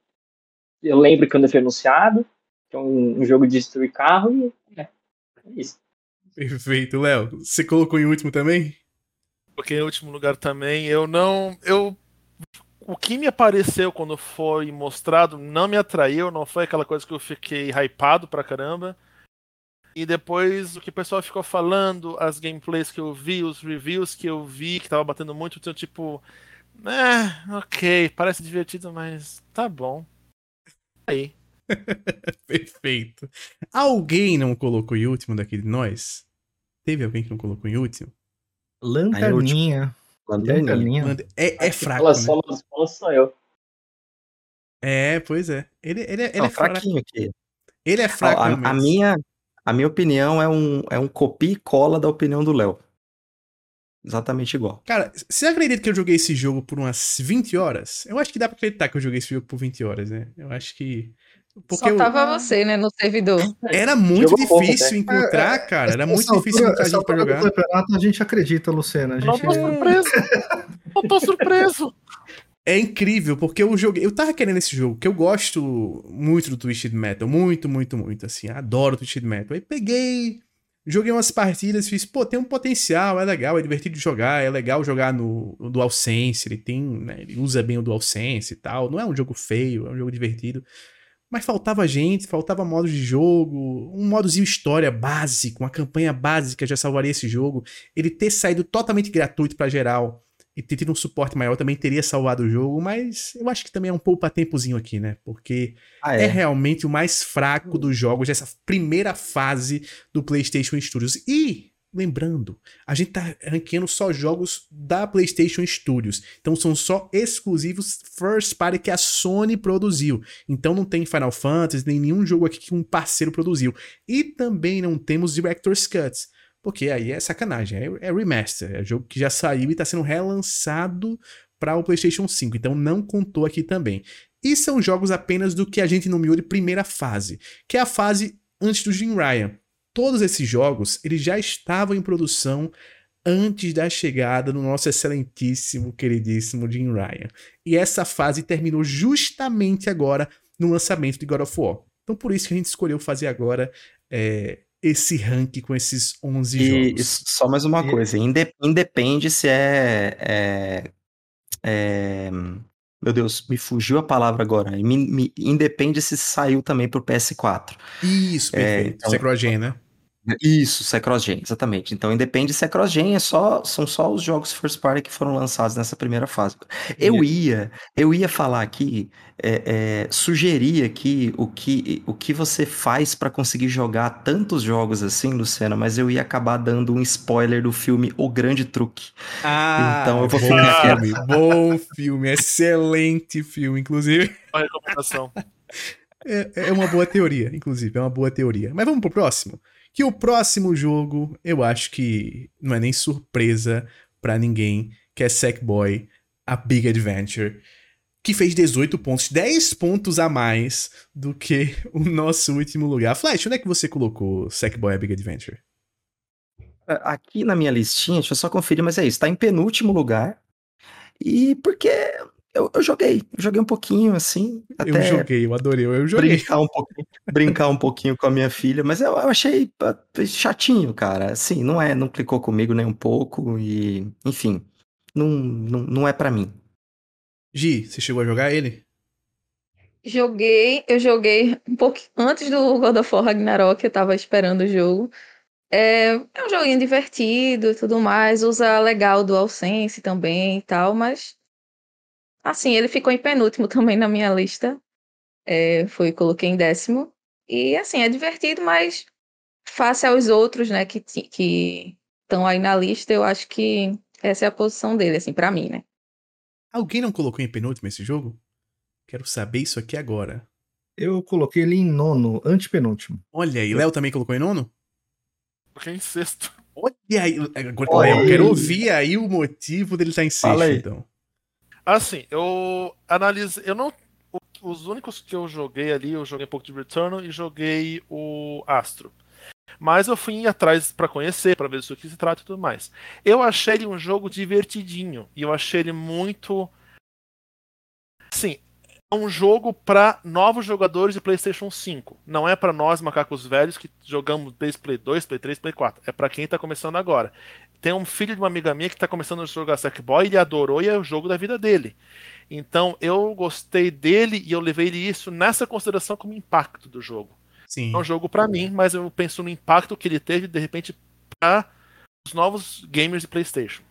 eu lembro quando foi anunciado, que é um, um jogo de destruir carro e é, é isso. Perfeito, Léo. Você colocou em último também? Porque em último lugar também, eu não. Eu. O que me apareceu quando foi mostrado não me atraiu, não foi aquela coisa que eu fiquei hypado pra caramba. E depois o que o pessoal ficou falando, as gameplays que eu vi, os reviews que eu vi, que tava batendo muito, então tipo. É, ok, parece divertido, mas tá bom. Aí. Perfeito. Alguém não colocou em último daquele de nós? Teve alguém que não colocou em último? Lanterninha. Lanterninha. Lanterninha. É, é fraco, né? pontos sou eu. É, pois é. Ele, ele, é- ele Não, é fraco. fraquinho aqui. Ele é fraco, a, a realmente. minha, a minha opinião é um, é um copia e cola da opinião do Léo. Exatamente igual. Cara, você acredita que eu joguei esse jogo por umas 20 horas? Eu acho que dá pra acreditar que eu joguei esse jogo por 20 horas, né? Eu acho que. Porque Só eu- tava você, né, no servidor. era muito Jogou pouco difícil até. encontrar, cara. Era muito Essa difícil altura- encontrar gente pra altura jogar. campeonato a gente acredita, Luciana. A Não gente... tô surpreso. Não tô surpreso. É incrível, porque eu joguei. Eu tava querendo esse jogo, que eu gosto muito do Twisted Metal. Muito, muito, muito. Assim, adoro Twisted Metal. Aí peguei, joguei umas partidas, fiz, pô, tem um potencial, é legal, é divertido de jogar, é legal jogar no, no DualSense. Ele tem, né, ele usa bem o DualSense e tal. Não é um jogo feio, é um jogo divertido. Mas faltava gente, faltava modos de jogo, um modozinho história básico, uma campanha básica já salvaria esse jogo. Ele ter saído totalmente gratuito pra geral e ter tido um suporte maior também teria salvado o jogo, mas eu acho que também é um poupa-tempozinho aqui, né? Porque Ah, é é. realmente o mais fraco dos jogos dessa primeira fase do PlayStation Studios. E, lembrando, a gente tá ranqueando só jogos da PlayStation Studios. Então são só exclusivos first party que a Sony produziu. Então não tem Final Fantasy, nem nenhum jogo aqui que um parceiro produziu. E também não temos Director's Cuts. Porque aí é sacanagem, é, é remaster, é jogo que já saiu e tá sendo relançado para o PlayStation 5, então não contou aqui também. E são jogos apenas do que a gente nomeou de primeira fase, que é a fase antes do Jim Ryan. Todos esses jogos, eles já estavam em produção antes da chegada do nosso excelentíssimo, queridíssimo Jim Ryan. E essa fase terminou justamente agora no lançamento de God of War. Então por isso que a gente escolheu fazer agora é, esse ranking com esses 11 E, jogos. e só mais uma E- coisa, inde- independe se é, é- é- Meu Deus, me fugiu a palavra agora. Me, me- independe se saiu também pro PS4. Isso, É, perfeito. então- é cross-gen, né? Isso, se é cross-gen, exatamente. Então, independe se é cross-gen, é só, são só os jogos first party que foram lançados nessa primeira fase. Eu ia, eu ia falar aqui, é, é, sugerir aqui o que, o que você faz pra conseguir jogar tantos jogos assim, Luciana, mas eu ia acabar dando um spoiler do filme O Grande Truque. Ah, Então eu vou bom ficar filme, bom filme, excelente filme, inclusive. Uma recomendação. É, é uma boa teoria, inclusive, é uma boa teoria. Mas vamos pro próximo. Que o próximo jogo, eu acho que não é nem surpresa pra ninguém, que é Sackboy, A Big Adventure, que fez 18 pontos, 10 pontos a mais do que o nosso último lugar. Flash, onde é que você colocou Sackboy, A Big Adventure? Aqui na minha listinha, deixa eu só conferir, mas é isso, tá em penúltimo lugar. E porque eu, eu joguei, eu joguei um pouquinho assim, Eu até joguei, eu adorei, eu joguei. brincar um pouquinho, brincar um pouquinho com a minha filha, mas eu, eu achei ah, chatinho, cara. Assim, não é, não clicou comigo nem um pouco e, enfim, não, não, não é pra mim. Gi, você chegou a jogar ele? Joguei, eu joguei um pouco antes do God of War Ragnarok, eu tava esperando o jogo. É, é um joguinho divertido e tudo mais, usa legal o DualSense também e tal, mas assim, ele ficou em penúltimo também na minha lista. É, foi, coloquei em décimo. E assim, é divertido, mas face aos outros, né, que que estão aí na lista, eu acho que essa é a posição dele, assim, para mim, né? Alguém não colocou em penúltimo esse jogo? Quero saber isso aqui agora. Eu coloquei ele em nono, antepenúltimo. Olha aí, Léo também colocou em nono? Coloquei em sexto. Olha aí, agora Léo, eu quero ouvir aí o motivo dele estar tá em sexto, então. Assim, eu analiso, eu não os únicos que eu joguei ali, eu joguei um pouco de Returnal e joguei o Astro. Mas eu fui atrás para conhecer, para ver do que se trata e tudo mais. Eu achei ele um jogo divertidinho e eu achei ele muito Sim, é um jogo para novos jogadores de PlayStation 5. Não é para nós macacos velhos que jogamos desde Play 2, Play 3, Play 4. É para quem tá começando agora. Tem um filho de uma amiga minha que tá começando a jogar Sackboy, ele adorou e é o jogo da vida dele. Então eu gostei dele e eu levei isso nessa consideração como impacto do jogo. Sim. É um jogo para mim, mas eu penso no impacto que ele teve de repente para os novos gamers de PlayStation.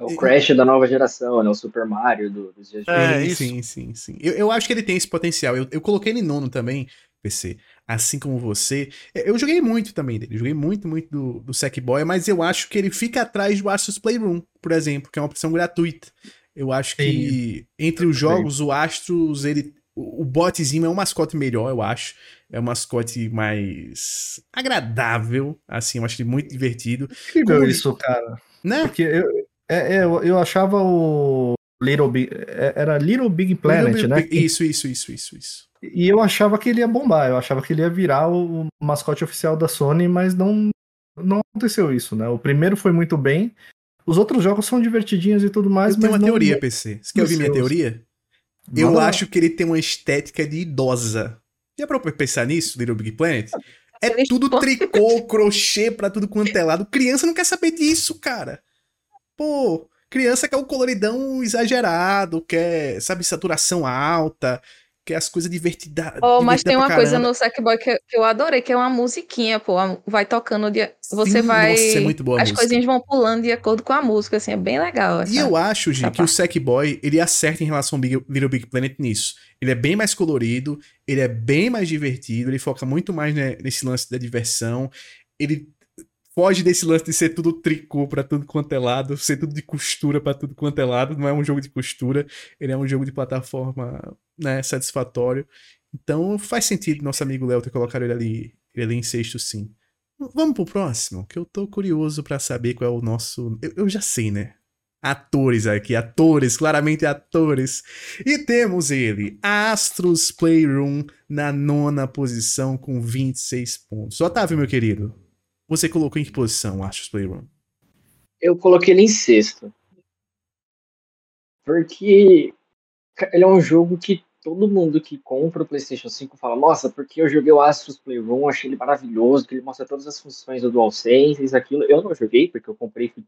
É o Crash da nova geração, né? O Super Mario do, dos dias de é. Sim, sim, sim. Eu, eu acho que ele tem esse potencial. Eu, eu coloquei ele nono também, PC. Assim como você. Eu joguei muito também dele. Joguei muito, muito do, do Sackboy, mas eu acho que ele fica atrás do Astros Playroom, por exemplo, que é uma opção gratuita. Eu acho que Sim. entre os jogos, o Astros, ele. O botzinho é um mascote melhor, eu acho. É um mascote mais agradável, assim, eu acho ele muito divertido. Incrível Como... isso, cara. Né? Porque eu, é, é, eu achava o Little Big. É, era Little Big Planet, Little né? Big, isso, isso, isso, isso, isso. E eu achava que ele ia bombar, eu achava que ele ia virar o mascote oficial da Sony, mas não, não aconteceu isso, né? O primeiro foi muito bem, os outros jogos são divertidinhos e tudo mais, eu mas. Tem uma não... teoria, PC. Você quer ouvir minha teoria? Eu acho que ele tem uma estética de idosa. Já pra pensar nisso, Little Big Planet? É tudo tricô, crochê pra tudo quanto é lado. Criança não quer saber disso, cara. Pô, criança quer o coloridão exagerado, quer, sabe, saturação alta, que é as coisas divertidas. Oh, mas tem uma coisa no Sackboy que, que eu adorei, que é uma musiquinha, pô. Vai tocando, de, você Sim, vai. Nossa, é muito boa As coisinhas vão pulando de acordo com a música, assim, é bem legal. Essa, e eu acho, gente, que o Sackboy, ele acerta em relação ao Big, Little Big Planet nisso. Ele é bem mais colorido, ele é bem mais divertido, ele foca muito mais né, nesse lance da diversão. Ele foge desse lance de ser tudo tricô para tudo quanto é lado, ser tudo de costura para tudo quanto é lado. Não é um jogo de costura, ele é um jogo de plataforma né, satisfatório. Então faz sentido nosso amigo Léo ter colocado ele ali, ele ali em sexto, sim. Vamos pro próximo, que eu tô curioso para saber qual é o nosso. Eu, eu já sei, né? Atores aqui, atores, claramente atores. E temos ele, Astros Playroom, na nona posição com 26 pontos. Otávio, meu querido, você colocou em que posição, Astros Playroom? Eu coloquei ele em sexto. Porque ele é um jogo que todo mundo que compra o PlayStation 5 fala: Nossa, porque eu joguei o Astros Playroom, achei ele maravilhoso, que ele mostra todas as funções do DualSense, isso, aquilo. Eu não joguei, porque eu comprei, fui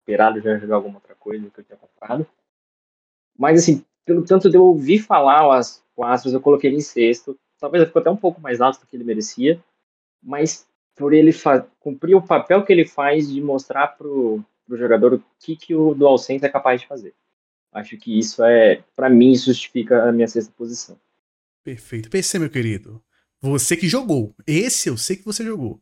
esperado já jogar alguma outra coisa que eu tinha comprado. Mas, assim, pelo tanto de eu ouvir falar o Astros, eu coloquei ele em sexto. Talvez ficou até um pouco mais alto do que ele merecia. Mas por ele cumprir o papel que ele faz de mostrar pro, pro jogador o que, que o DualSense é capaz de fazer. Acho que isso é, para mim, justifica a minha sexta posição. Perfeito. PC, meu querido. Você que jogou. Esse eu sei que você jogou.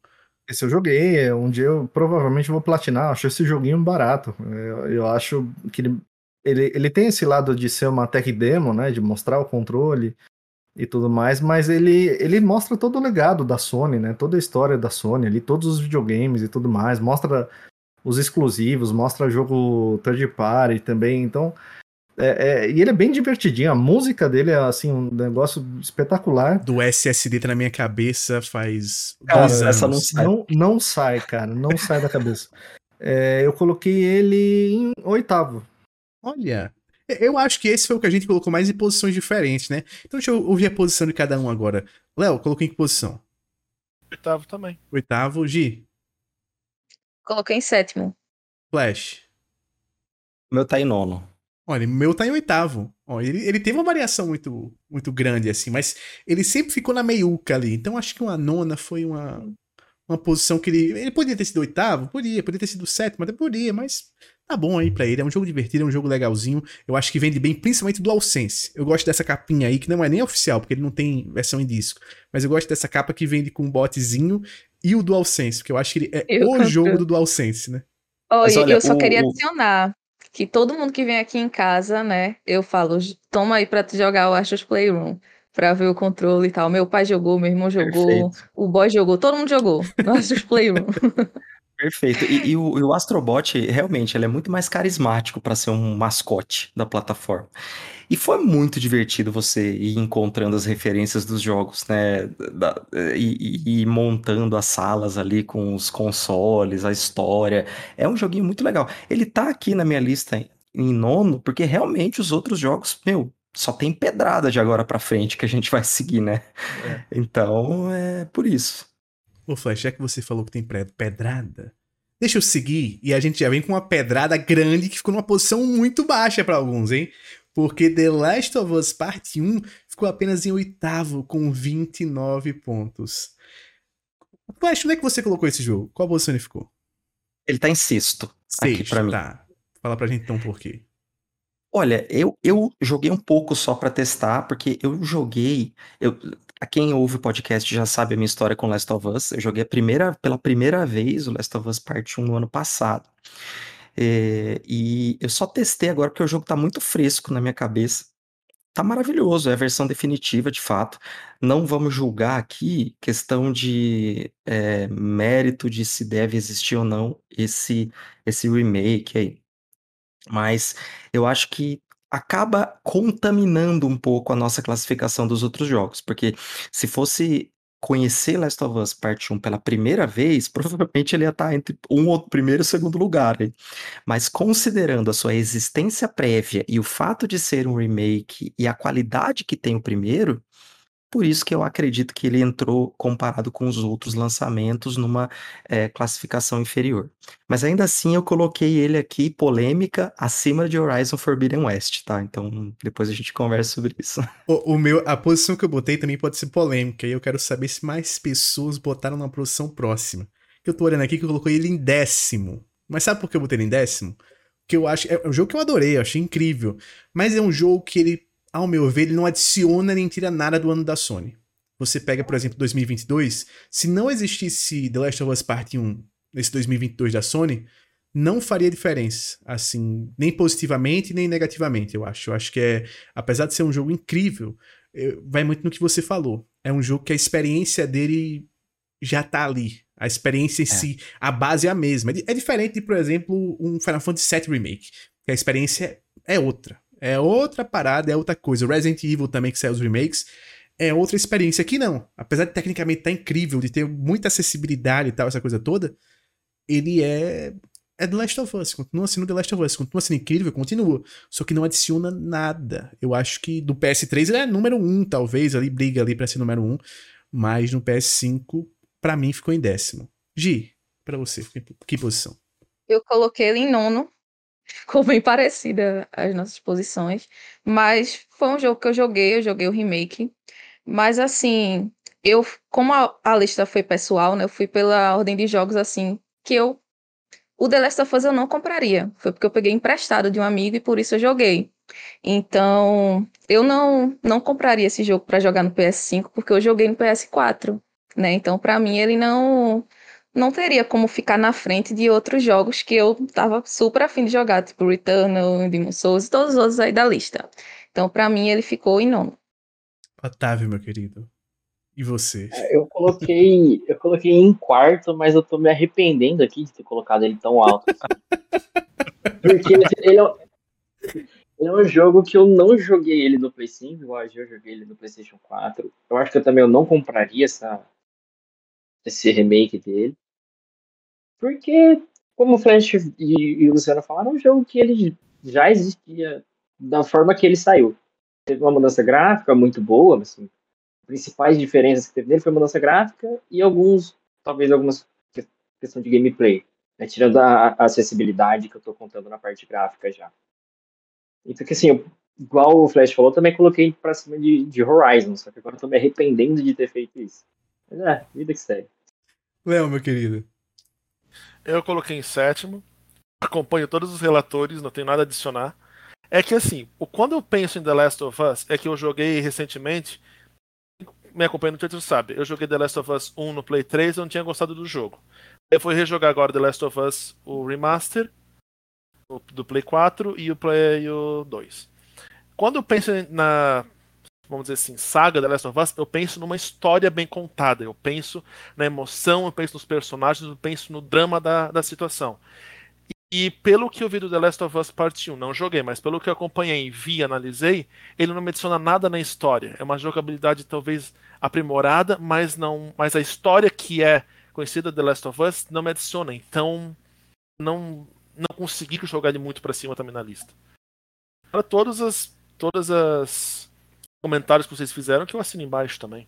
Esse eu joguei. Um dia eu provavelmente vou platinar. Acho esse joguinho barato. Eu, eu acho que ele, ele, ele tem esse lado de ser uma tech demo, né? De mostrar o controle e tudo mais, mas ele, ele mostra todo o legado da Sony, né? Toda a história da Sony ali, todos os videogames e tudo mais, mostra os exclusivos, mostra jogo third party também, então é, é, e ele é bem divertidinho, a música dele é assim um negócio espetacular. Do SSD tá na minha cabeça faz cara, dois anos. Essa não, sai. Não, não sai, cara, não sai da cabeça. É, eu coloquei ele em oitavo. Olha, eu acho que esse foi o que a gente colocou mais em posições diferentes, né? Então deixa eu ouvir a posição de cada um agora. Léo, colocou em que posição? Oitavo também. Oitavo, Gi. Coloquei em sétimo. Flash. O meu tá em nono. Olha, o meu tá em oitavo. Ó, ele, ele teve uma variação muito, muito grande, assim, mas ele sempre ficou na meiuca ali. Então acho que uma nona foi uma, uma posição que ele. Ele podia ter sido oitavo? Podia, podia ter sido sétimo, até podia, mas tá bom aí pra ele. É um jogo divertido, é um jogo legalzinho. Eu acho que vende bem, principalmente do AllSense. Eu gosto dessa capinha aí, que não é nem oficial, porque ele não tem versão em disco. Mas eu gosto dessa capa que vende com um botzinho e o DualSense, porque eu acho que ele é Eu o compro. jogo do DualSense, né? Mas olha, eu só o- queria adicionar que todo mundo que vem aqui em casa, né, eu falo, toma aí pra tu jogar o Astros Playroom, pra ver o controle e tal. Meu pai jogou, meu irmão jogou, Perfeito. o boy jogou, todo mundo jogou no Astros Playroom. Perfeito. E, e o, e o Astrobot, realmente, ele é muito mais carismático para ser um mascote da plataforma. E foi muito divertido você ir encontrando as referências dos jogos, né? Da- e, e- montando as salas ali com os consoles, a história. É um joguinho muito legal. Ele tá aqui na minha lista em, em nono, porque realmente os outros jogos, meu, só tem pedrada de agora pra frente que a gente vai seguir, né? Então, é por isso. Ô, Flash, já que você falou que tem pedrada, deixa eu seguir e a gente já vem com uma pedrada grande que ficou numa posição muito baixa pra alguns, hein? Porque The Last of Us Parte 1 ficou apenas em oitavo com 29 pontos. Flash, onde é que você colocou esse jogo? Qual posição ele ficou? Ele tá em sexto aqui Sexto, pra mim. tá. Fala pra gente então por quê. Olha, eu, eu joguei um pouco só pra testar, porque eu joguei. Eu, a quem ouve o podcast já sabe a minha história com Last of Us. Eu joguei primeira, pela primeira vez o Last of Us Parte 1 no ano passado. É, e eu só testei agora porque o jogo tá muito fresco na minha cabeça. Tá maravilhoso, é a versão definitiva de fato. Não vamos julgar aqui questão de é, mérito de se deve existir ou não esse, esse remake aí. Mas eu acho que acaba contaminando um pouco a nossa classificação dos outros jogos, porque se fosse conhecer Last of Us Parte 1 pela primeira vez, provavelmente ele ia estar entre um ou primeiro e segundo lugar. aí. Mas considerando a sua existência prévia e o fato de ser um remake e a qualidade que tem o primeiro, por isso que eu acredito que ele entrou comparado com os outros lançamentos numa eh, classificação inferior. Mas ainda assim eu coloquei ele aqui, polêmica, acima de Horizon Forbidden West, tá? Então depois a gente conversa sobre isso. O, o meu, a posição que eu botei também pode ser polêmica, e eu quero saber se mais pessoas botaram na posição próxima. Eu tô olhando aqui que eu coloquei ele em décimo. Mas sabe por que eu botei ele em décimo? Porque eu acho. É um jogo que eu adorei, eu achei incrível. Mas é um jogo que ele, ao meu ver, ele não adiciona nem tira nada do ano da Sony. Você pega, por exemplo, 2022, se não existisse The Last of Us Part 1 nesse 2022 da Sony, não faria diferença, assim, nem positivamente nem negativamente, eu acho. Eu acho que é, apesar de ser um jogo incrível, eh, vai muito no que você falou. É um jogo que a experiência dele já tá ali. A experiência em si, a base é a mesma. É É diferente de, por exemplo, um Final Fantasy VII Remake, que a experiência é outra. É outra parada, é outra coisa. Resident Evil também, que saiu os remakes, é outra experiência. Aqui não. Apesar de tecnicamente estar incrível, de ter muita acessibilidade e tal, essa coisa toda, ele é. É The Last of Us, continua sendo The Last of Us, continua sendo incrível, continua. Só que não adiciona nada. Eu acho que do PS3 ele é número 1, talvez, ali briga ali pra ser número 1. Mas no PS5, pra mim, ficou em décimo. Gi, pra você, que posição? Eu coloquei ele em nono, ficou bem parecida as nossas posições, mas foi um jogo que eu joguei, eu joguei o remake, mas assim, eu, como a, a lista foi pessoal, né, eu fui pela ordem de jogos assim, que eu, o The Last of Us eu não compraria, foi porque eu peguei emprestado de um amigo e por isso eu joguei. Então, eu não não compraria esse jogo para jogar no PS5 porque eu joguei no PS4, né? Então, para mim ele não não teria como ficar na frente de outros jogos que eu tava super afim de jogar, tipo Returnal, Demon Souls e todos os outros aí da lista. Então, pra mim, ele ficou em nono. Otávio, meu querido. E você? Eu coloquei, eu coloquei em quarto, mas eu tô me arrependendo aqui de ter colocado ele tão alto. assim. Porque ele é, um- ele é um jogo que eu não joguei ele no Play 5, igual a Gil, eu joguei ele no PlayStation 4. Eu acho que eu também eu não compraria essa, esse remake dele. Porque, como o Flash e, e o Luciano falaram, é um jogo que ele já existia da forma que ele saiu. Teve uma mudança gráfica muito boa, assim, principais diferenças que teve nele foi mudança gráfica e alguns, talvez algumas que- questão de gameplay, né? tirando a, a acessibilidade que eu tô contando na parte gráfica já. Então, que assim, eu- igual o Flash falou, também coloquei pra cima de, de Horizon, só que agora eu tô me arrependendo de ter feito isso. Mas é, vida que segue. Léo, meu querido. Eu coloquei em sétimo. Acompanho todos os relatores, não tenho nada a adicionar. É que assim, quando eu penso em The Last of Us, é que eu joguei recentemente. Me acompanha no Twitter sabe. Eu joguei The Last of Us 1 no Play 3 e não tinha gostado do jogo. Eu fui rejogar agora The Last of Us, o Remaster, do Play 4 e o Play 2. Quando eu penso na, vamos dizer assim, saga The Last of Us, eu penso numa história bem contada. Eu penso na emoção, eu penso nos personagens, eu penso no drama da, da situação. E pelo que eu vi do The Last of Us Part 1, não joguei, mas pelo que eu acompanhei, vi, analisei, ele não me adiciona nada na história. É uma jogabilidade talvez aprimorada, mas não, mas a história que é conhecida The Last of Us não me adiciona. Então, não não consegui jogar ele muito para cima também na lista. Para todas as todas as comentários que vocês fizeram que eu assino embaixo também.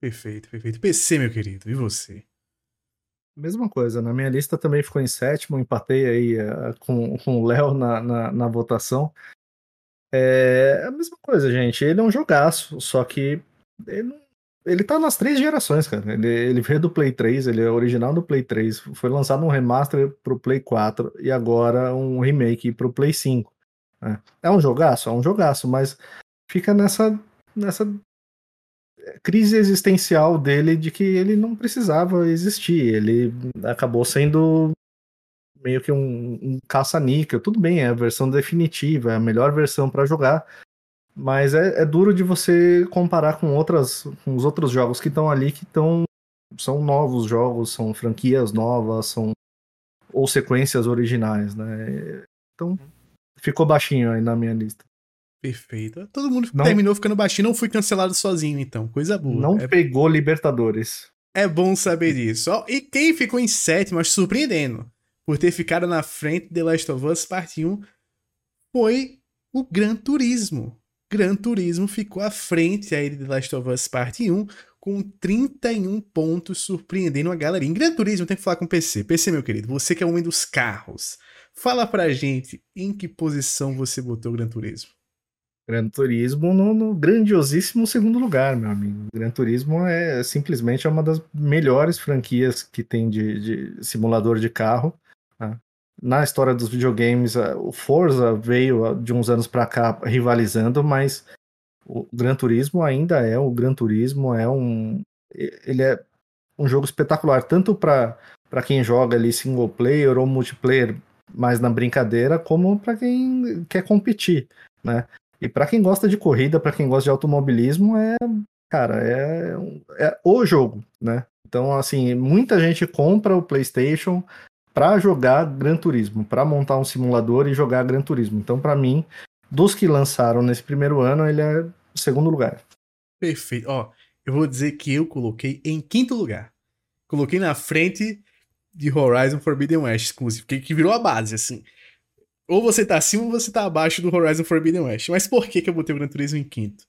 Perfeito, perfeito. PC, meu querido, e você? Mesma coisa, na minha lista também ficou em sétimo, empatei aí uh, com, com o Léo na, na, na, votação. É a mesma coisa, gente. Ele é um jogaço, só que ele, ele tá nas três gerações, cara. Ele, ele veio do Play 3, ele é original do Play 3, foi lançado um remaster pro Play 4 e agora um remake pro Play 5. Né? É um jogaço? É um jogaço, mas fica nessa, nessa crise existencial dele de que ele não precisava existir. Ele acabou sendo meio que um, um caça-níquel. Tudo bem, é a versão definitiva, é a melhor versão para jogar. Mas é, é, duro de você comparar com outras, com os outros jogos que estão ali, que estão são novos jogos, são franquias novas, são ou sequências originais, né? Então ficou baixinho aí na minha lista. Perfeito. Todo mundo não, terminou ficando baixinho, não fui cancelado sozinho, então. Coisa boa. Não é... pegou Libertadores. É bom saber disso. e quem ficou em sétimo, mas surpreendendo, por ter ficado na frente de The Last of Us Parte 1, foi o Gran Turismo. Gran Turismo ficou à frente aí de The Last of Us Parte 1 com 31 pontos, surpreendendo a galera. Em Gran Turismo tem que falar com o PC. PC, meu querido, você que é o homem dos carros, fala pra gente em que posição você botou o Gran Turismo. Gran Turismo no, no, grandiosíssimo segundo lugar, meu amigo. Gran Turismo é simplesmente é uma das melhores franquias que tem de, de simulador de carro. Tá? Na história dos videogames, o Forza veio de uns anos para cá rivalizando, mas o Gran Turismo ainda é o Gran Turismo, é um ele é um jogo espetacular tanto para para quem joga ali single player ou multiplayer mais na brincadeira, como para quem quer competir, né? E para quem gosta de corrida, para quem gosta de automobilismo, é, cara, é, é o jogo, né? Então, assim, muita gente compra o PlayStation para jogar Gran Turismo, para montar um simulador e jogar Gran Turismo. Então, para mim, dos que lançaram nesse primeiro ano, ele é o segundo lugar. Perfeito. Ó, eu vou dizer que eu coloquei em quinto lugar. Coloquei na frente de Horizon Forbidden West, que virou a base, assim. Ou você tá acima ou você tá abaixo do Horizon Forbidden West. Mas por que, que eu botei o Gran Turismo em quinto?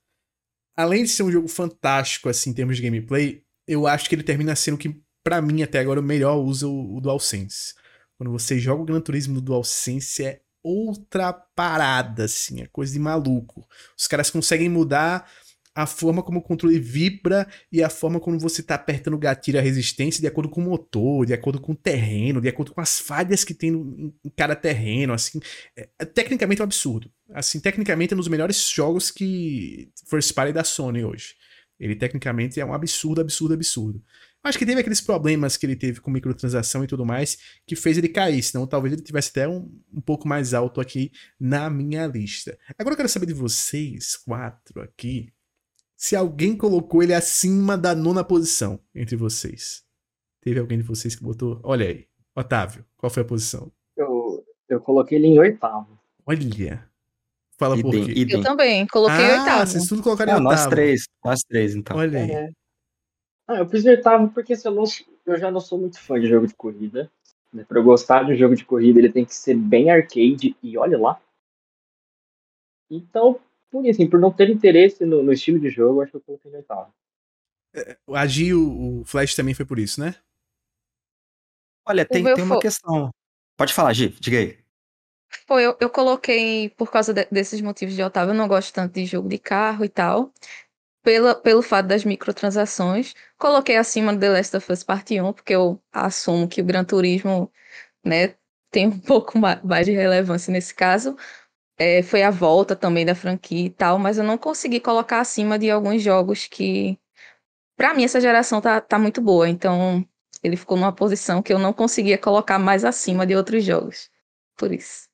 Além de ser um jogo fantástico, assim, em termos de gameplay, eu acho que ele termina sendo que, para mim, até agora, o melhor usa o, o DualSense. Quando você joga o Gran Turismo no DualSense, é outra parada, assim, é coisa de maluco. Os caras conseguem mudar a forma como o controle vibra e a forma como você está apertando o gatilho a resistência de acordo com o motor, de acordo com o terreno, de acordo com as falhas que tem em cada terreno, assim, é, é, tecnicamente é um absurdo. Assim, tecnicamente é um dos melhores jogos que First Party da Sony hoje. Ele tecnicamente é um absurdo, absurdo, absurdo. Acho que teve aqueles problemas que ele teve com microtransação e tudo mais que fez ele cair, senão talvez ele tivesse até um, um pouco mais alto aqui na minha lista. Agora eu quero saber de vocês, quatro aqui, se alguém colocou ele acima da nona posição entre vocês. Teve alguém de vocês que botou? Olha aí. Otávio, qual foi a posição? Eu, eu coloquei ele em oitavo. Olha. Fala por quê. Idem. Eu também, coloquei ah, oitavo. Vocês tudo colocaram em oitavo. Nós três, nós três, então. Olha aí. É. Ah, eu pus oitavo porque assim, eu, não, eu já não sou muito fã de jogo de corrida. Né? Pra eu gostar de um jogo de corrida, ele tem que ser bem arcade, e olha lá. Então, por assim, por não ter interesse no, no estilo de jogo, acho que eu coloquei no oitavo. É, a G, o, o Flash também foi por isso, né? Olha, tem, tem uma questão. Pode falar, Gi, diga aí. Foi, eu, eu coloquei por causa de, desses motivos de Otávio, eu não gosto tanto de jogo de carro e tal. pela, pelo fato das microtransações. Coloquei acima do The Last of Us Part 1, porque eu assumo que o Gran Turismo né, tem um pouco mais de relevância nesse caso. É, foi a volta também da franquia e tal, mas eu não consegui colocar acima de alguns jogos que, para mim, essa geração tá, tá muito boa. Então, ele ficou numa posição que eu não conseguia colocar mais acima de outros jogos. Por isso.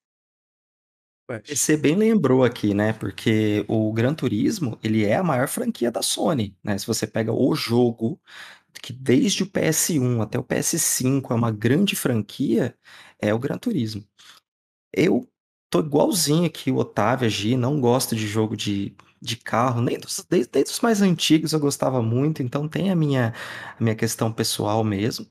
Você bem lembrou aqui, né? Porque o Gran Turismo, ele é a maior franquia da Sony, né? Se você pega o jogo, que desde o PS1 até o PS5 é uma grande franquia, é o Gran Turismo. Eu tô igualzinho aqui o Otávio, a Gi, não gosto de jogo de, de carro, nem dos, desde, desde os mais antigos eu gostava muito, então tem a minha, a minha questão pessoal mesmo.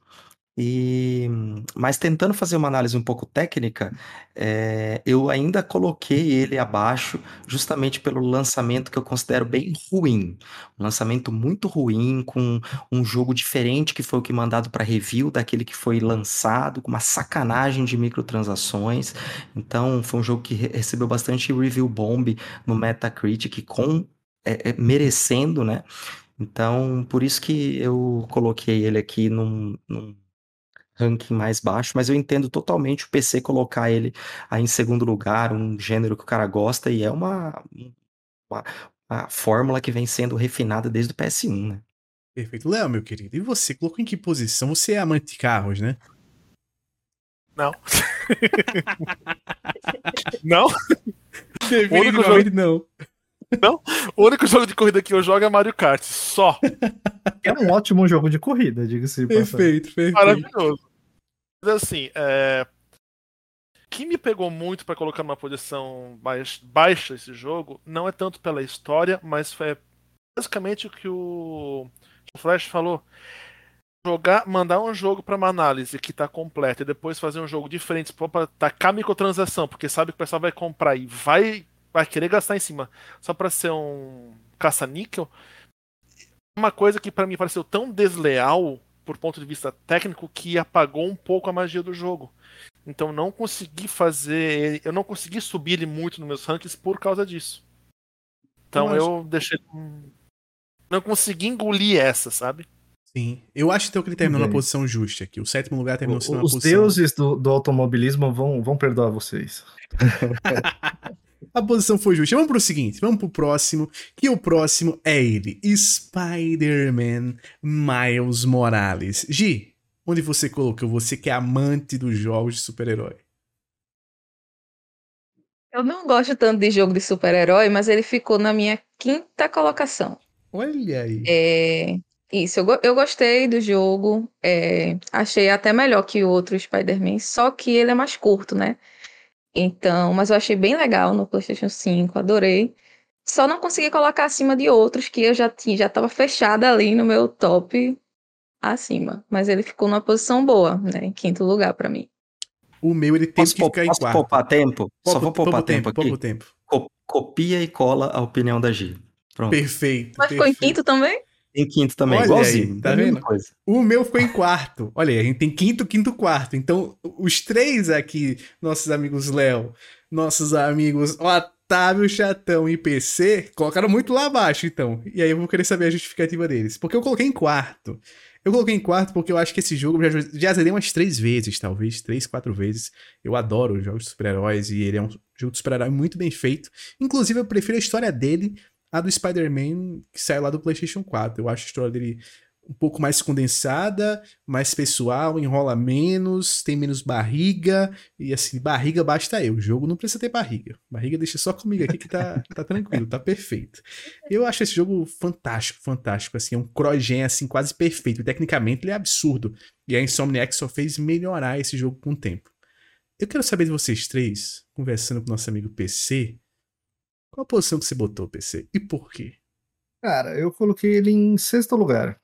E, mas tentando fazer uma análise um pouco técnica, é, eu ainda coloquei ele abaixo justamente pelo lançamento que eu considero bem ruim. Um lançamento muito ruim, com um jogo diferente que foi o que mandado para review daquele que foi lançado, com uma sacanagem de microtransações. Então, foi um jogo que recebeu bastante review bomb no Metacritic, com é, é, merecendo, né? Então, por isso que eu coloquei ele aqui num, num ranking mais baixo, mas eu entendo totalmente o PC colocar ele aí em segundo lugar, um gênero que o cara gosta, e é uma, uma, uma fórmula que vem sendo refinada desde o PS1, né? Perfeito. Léo, meu querido, e você? Colocou em que posição? Você é amante de carros, né? Não. não? Definitivamente não. Não? O único jogo de corrida que eu jogo é Mario Kart, só. É um ótimo jogo de corrida, diga-se. Perfeito, perfeito. Maravilhoso. Mas assim, é... que me pegou muito para colocar numa posição baixa esse jogo não é tanto pela história, mas foi basicamente o que o, Flash falou. Jogar, mandar um jogo para uma análise que tá completa e depois fazer um jogo diferente para tacar microtransação, porque sabe que o pessoal vai comprar e vai vai querer gastar em cima só para ser um caça-níquel. Uma coisa que para mim pareceu tão desleal por ponto de vista técnico que apagou um pouco a magia do jogo. Então não consegui fazer, eu não consegui subir ele muito nos meus rankings por causa disso. Então eu, eu deixei não consegui engolir essa, sabe? Sim. Eu acho então que ele terminou na posição justa aqui. O sétimo lugar terminou o, na posição. Os deuses do, do automobilismo vão, vão perdoar vocês. A posição foi justa. Vamos pro seguinte, vamos pro próximo, que o próximo é ele, Spider-Man Miles Morales. Gi, onde você colocou? Você que é amante dos jogos de super-herói. Eu não gosto tanto de jogo de super-herói, mas ele ficou na minha quinta colocação. Olha aí. É, isso, eu, eu gostei do jogo. É, achei até melhor que o outro Spider-Man, só que ele é mais curto, né? Então, mas eu achei bem legal no PlayStation 5, adorei. Só não consegui colocar acima de outros que eu já tinha, já estava fechada ali no meu top acima, mas ele ficou numa posição boa, né, em quinto lugar para mim. O meu ele tem posso, que ficar posso em quarto. poupar tempo? Só vou poupar tempo, tempo aqui. Tempo. Copia e cola a opinião da G. Pronto. Perfeito. Mas perfeito. ficou em quinto também? Em quinto também, Olha igualzinho. Aí, tá vendo? Coisa. O meu foi em quarto. Olha aí, a gente tem quinto, quinto, quarto. Então, os três aqui, nossos amigos Léo, nossos amigos Otávio, Chatão e PC, colocaram muito lá abaixo, então. E aí eu vou querer saber a justificativa deles. Porque eu coloquei em quarto. Eu coloquei em quarto porque eu acho que esse jogo já, já zerei umas três vezes, talvez, três, quatro vezes. Eu adoro jogos de super-heróis e ele é um jogo de super-herói muito bem feito. Inclusive, eu prefiro a história dele a do Spider-Man que saiu lá do PlayStation 4. Eu acho a história dele um pouco mais condensada, mais pessoal, enrola menos, tem menos barriga, e assim, barriga basta eu. O jogo não precisa ter barriga. Barriga deixa só comigo aqui que tá, tá tranquilo, tá perfeito. Eu acho esse jogo fantástico, fantástico, assim, é um crogen, assim, quase perfeito. tecnicamente ele é absurdo. E a Insomniac só fez melhorar esse jogo com o tempo. Eu quero saber de vocês três, conversando com nosso amigo PC, qual a posição que você botou, PC? E por quê? Cara, eu coloquei ele em sexto lugar.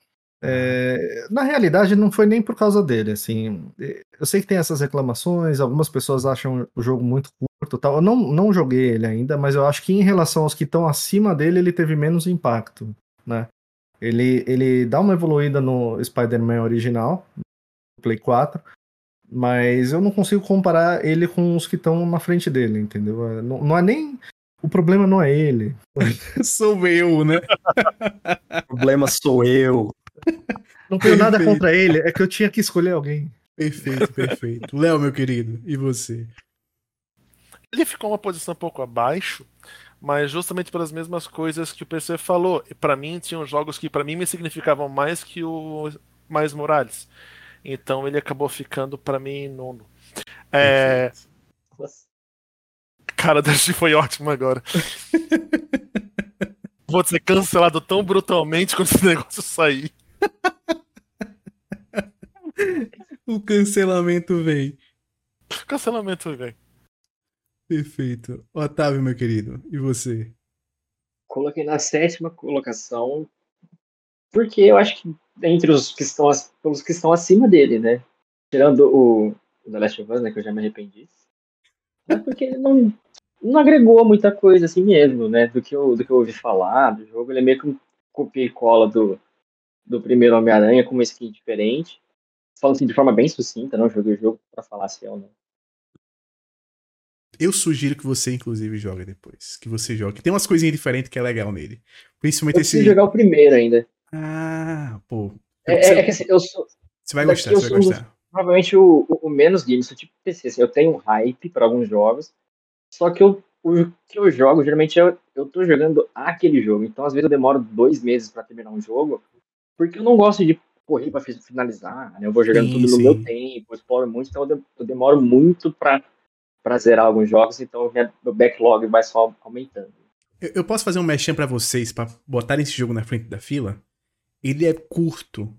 É, na realidade, não foi nem por causa dele, assim. Eu sei que tem essas reclamações, algumas pessoas acham o jogo muito curto tal. Eu não, não joguei ele ainda, mas eu acho que em relação aos que estão acima dele, ele teve menos impacto, né? Ele, ele dá uma evoluída no Spider-Man original, no Play 4, mas eu não consigo comparar ele com os que estão na frente dele, entendeu? Não, não é nem O problema não é ele. Sou eu, né? O problema sou eu. Não tenho nada Perfeito. contra ele, é que eu tinha que escolher alguém. Perfeito, perfeito. Léo, meu querido, e você? Ele ficou uma posição um pouco abaixo, mas justamente pelas mesmas coisas que o PC falou. E Pra mim, tinham jogos que pra mim me significavam mais que o Mais Morales. Então ele acabou ficando pra mim em nono. É, Cara, Dashi foi ótimo agora. Vou ser cancelado tão brutalmente quando esse negócio sair. O cancelamento vem. Cancelamento, velho. Perfeito. Otávio, meu querido, e você? Coloquei na sétima colocação, porque eu acho que entre os que estão, pelos que estão acima dele, né? Tirando o, o The Last of Us, né? Que eu já me arrependi. Mas porque ele não, não agregou muita coisa assim mesmo, né? Do que, eu, do que eu ouvi falar do jogo. Ele é meio que um copia e cola do, do primeiro Homem-Aranha com uma skin diferente. Falando assim de forma bem sucinta, não joguei o jogo pra falar se é ou não. Eu sugiro que você, inclusive, jogue depois. Que você jogue. Tem umas coisinhas diferentes que é legal nele. Principalmente Eu esse. jogar o primeiro ainda. Ah, pô. É, Você, é, é que assim, eu sou, você vai gostar, você vai sou gostar. Provavelmente o, o, o menos game, sou tipo PC. Assim, eu tenho hype para alguns jogos, só que eu, o que eu jogo, geralmente eu, eu tô jogando aquele jogo. Então, às vezes, eu demoro dois meses para terminar um jogo, porque eu não gosto de correr para finalizar, né? Eu vou jogando Sim, tudo no sim. meu tempo, eu exploro muito, então eu, de- eu demoro muito para para zerar alguns jogos, então minha, meu backlog vai só aumentando. Eu, eu posso fazer um mechan pra vocês, pra botarem esse jogo na frente da fila? Ele é curto.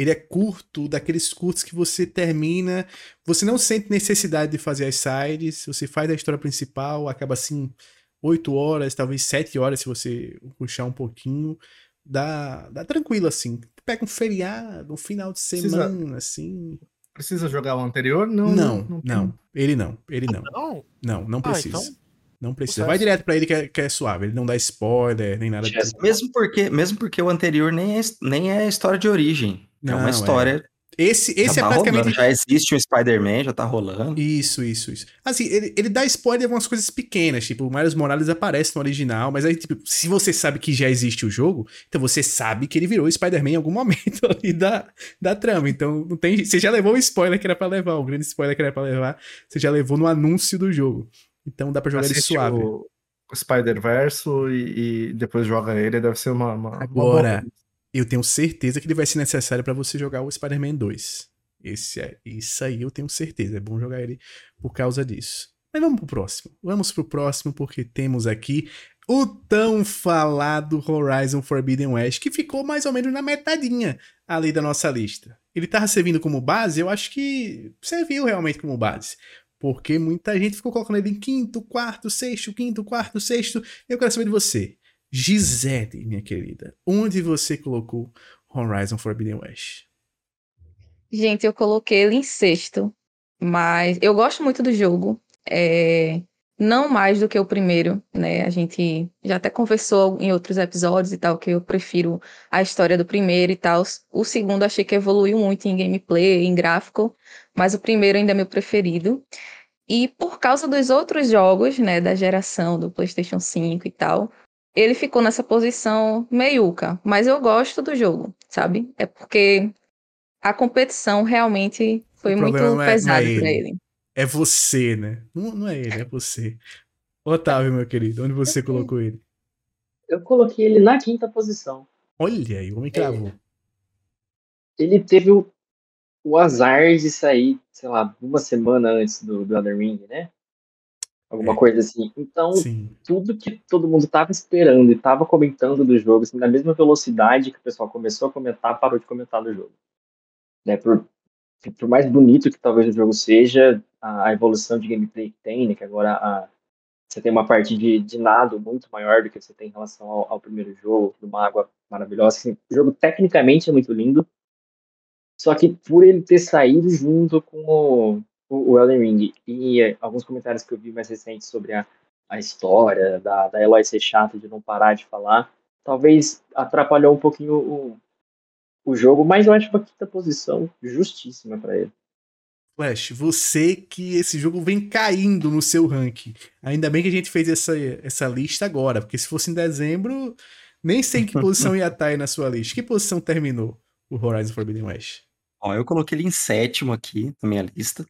Ele é curto, daqueles curtos que você termina, você não sente necessidade de fazer as sides, você faz a história principal, acaba assim 8 horas, talvez 7 horas se você puxar um pouquinho. Dá, dá tranquilo assim. Pega um feriado, um final de Precisa- semana, assim. Precisa jogar o anterior? Não, Não, tem. não. Ele não, ele não. Não, Não, não Ah, precisa. então, Não precisa. Vai direto pra ele que é, que é suave. Ele não dá spoiler, nem nada. Mesmo porque, mesmo porque o anterior nem é, nem é história de origem. É Não, uma é. história. Esse, esse já é tá praticamente. rolando, já existe um Spider-Man, já tá rolando. Isso, isso, isso. Assim, ele, ele dá spoiler de algumas coisas pequenas, tipo, o Miles Morales aparece no original, mas aí, tipo, se você sabe que já existe o jogo, então você sabe que ele virou Spider-Man em algum momento ali da, da trama. Então, não tem. Você já levou o spoiler que era pra levar, o grande spoiler que era pra levar, você já levou no anúncio do jogo. Então dá pra jogar ele Assiste suave. o Spider-Verso e, e depois joga ele, deve ser uma. uma uma Agora, boa- eu tenho certeza que ele vai ser necessário pra você jogar o Spider-Man 2. Esse é, isso aí eu tenho certeza. É bom jogar ele por causa disso. Mas vamos pro próximo. Vamos pro próximo porque temos aqui o tão falado Horizon Forbidden West, que ficou mais ou menos na metadinha ali da nossa lista. Ele tava servindo como base? Eu acho que serviu realmente como base. Porque muita gente ficou colocando ele em quinto, quarto, sexto, quinto, quarto, sexto. Eu quero saber de você. Gisele, minha querida, onde você colocou Horizon Forbidden West? Gente, eu coloquei ele em sexto, mas eu gosto muito do jogo. É, Não mais do que o primeiro, né? A gente já até conversou em outros episódios e tal, que eu prefiro a história do primeiro e tal. O segundo achei que evoluiu muito em gameplay, em gráfico, mas o primeiro ainda é meu preferido. E por causa dos outros jogos, né, da geração do PlayStation 5 e tal, ele ficou nessa posição meiuca, mas eu gosto do jogo, sabe? É porque a competição realmente foi O muito é- é pesada ele. pra ele. É você, né? Não, não é ele, é você. Otávio, meu querido, onde você colocou ele? Eu coloquei ele na quinta posição. Olha aí, o homem cravou. Ele teve o, o azar de sair, sei lá, uma semana antes do, do Elden Ring, né? Alguma É. coisa assim. Então, Sim. tudo que todo mundo tava esperando e tava comentando do jogo, assim, na mesma velocidade que o pessoal começou a comentar, parou de comentar do jogo. Né? Por, por mais bonito que talvez o jogo seja, a, a evolução de gameplay que tem, né? Que agora a, você tem uma parte de, de nado muito maior do que você tem em relação ao, ao primeiro jogo, de uma água maravilhosa. Assim, o jogo tecnicamente é muito lindo, só que por ele ter saído junto com o, o, Elden Ring e eh, alguns comentários que eu vi mais recentes sobre a, a história da, da Eloy ser chata de não parar de falar, talvez atrapalhou um pouquinho o, o jogo, mas eu acho uma quinta posição justíssima para ele. Flash, você que esse jogo vem caindo no seu ranking. Ainda bem que a gente fez essa, essa lista agora, porque se fosse em dezembro, nem sei que posição ia estar aí na sua lista. Que posição terminou o Horizon Forbidden West? Ó, eu coloquei ele em sétimo aqui na minha lista.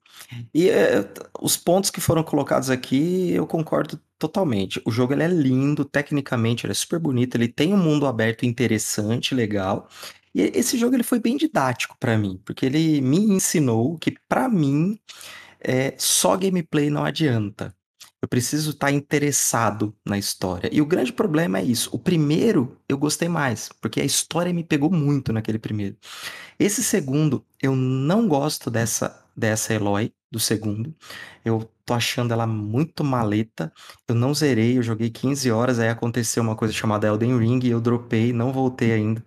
E é, os pontos que foram colocados aqui, eu concordo totalmente. O jogo ele é lindo, tecnicamente ele é super bonito, ele tem um mundo aberto interessante, legal. E esse jogo ele foi bem didático para mim, porque ele me ensinou que para mim é, só gameplay não adianta. Eu preciso estar interessado na história. E o grande problema é isso. O primeiro eu gostei mais, porque a história me pegou muito naquele primeiro. Esse segundo, eu não gosto dessa dessa Eloy do segundo. Eu tô achando ela muito maleta. Eu não zerei, eu joguei 15 horas, aí aconteceu uma coisa chamada Elden Ring e eu dropei, não voltei ainda.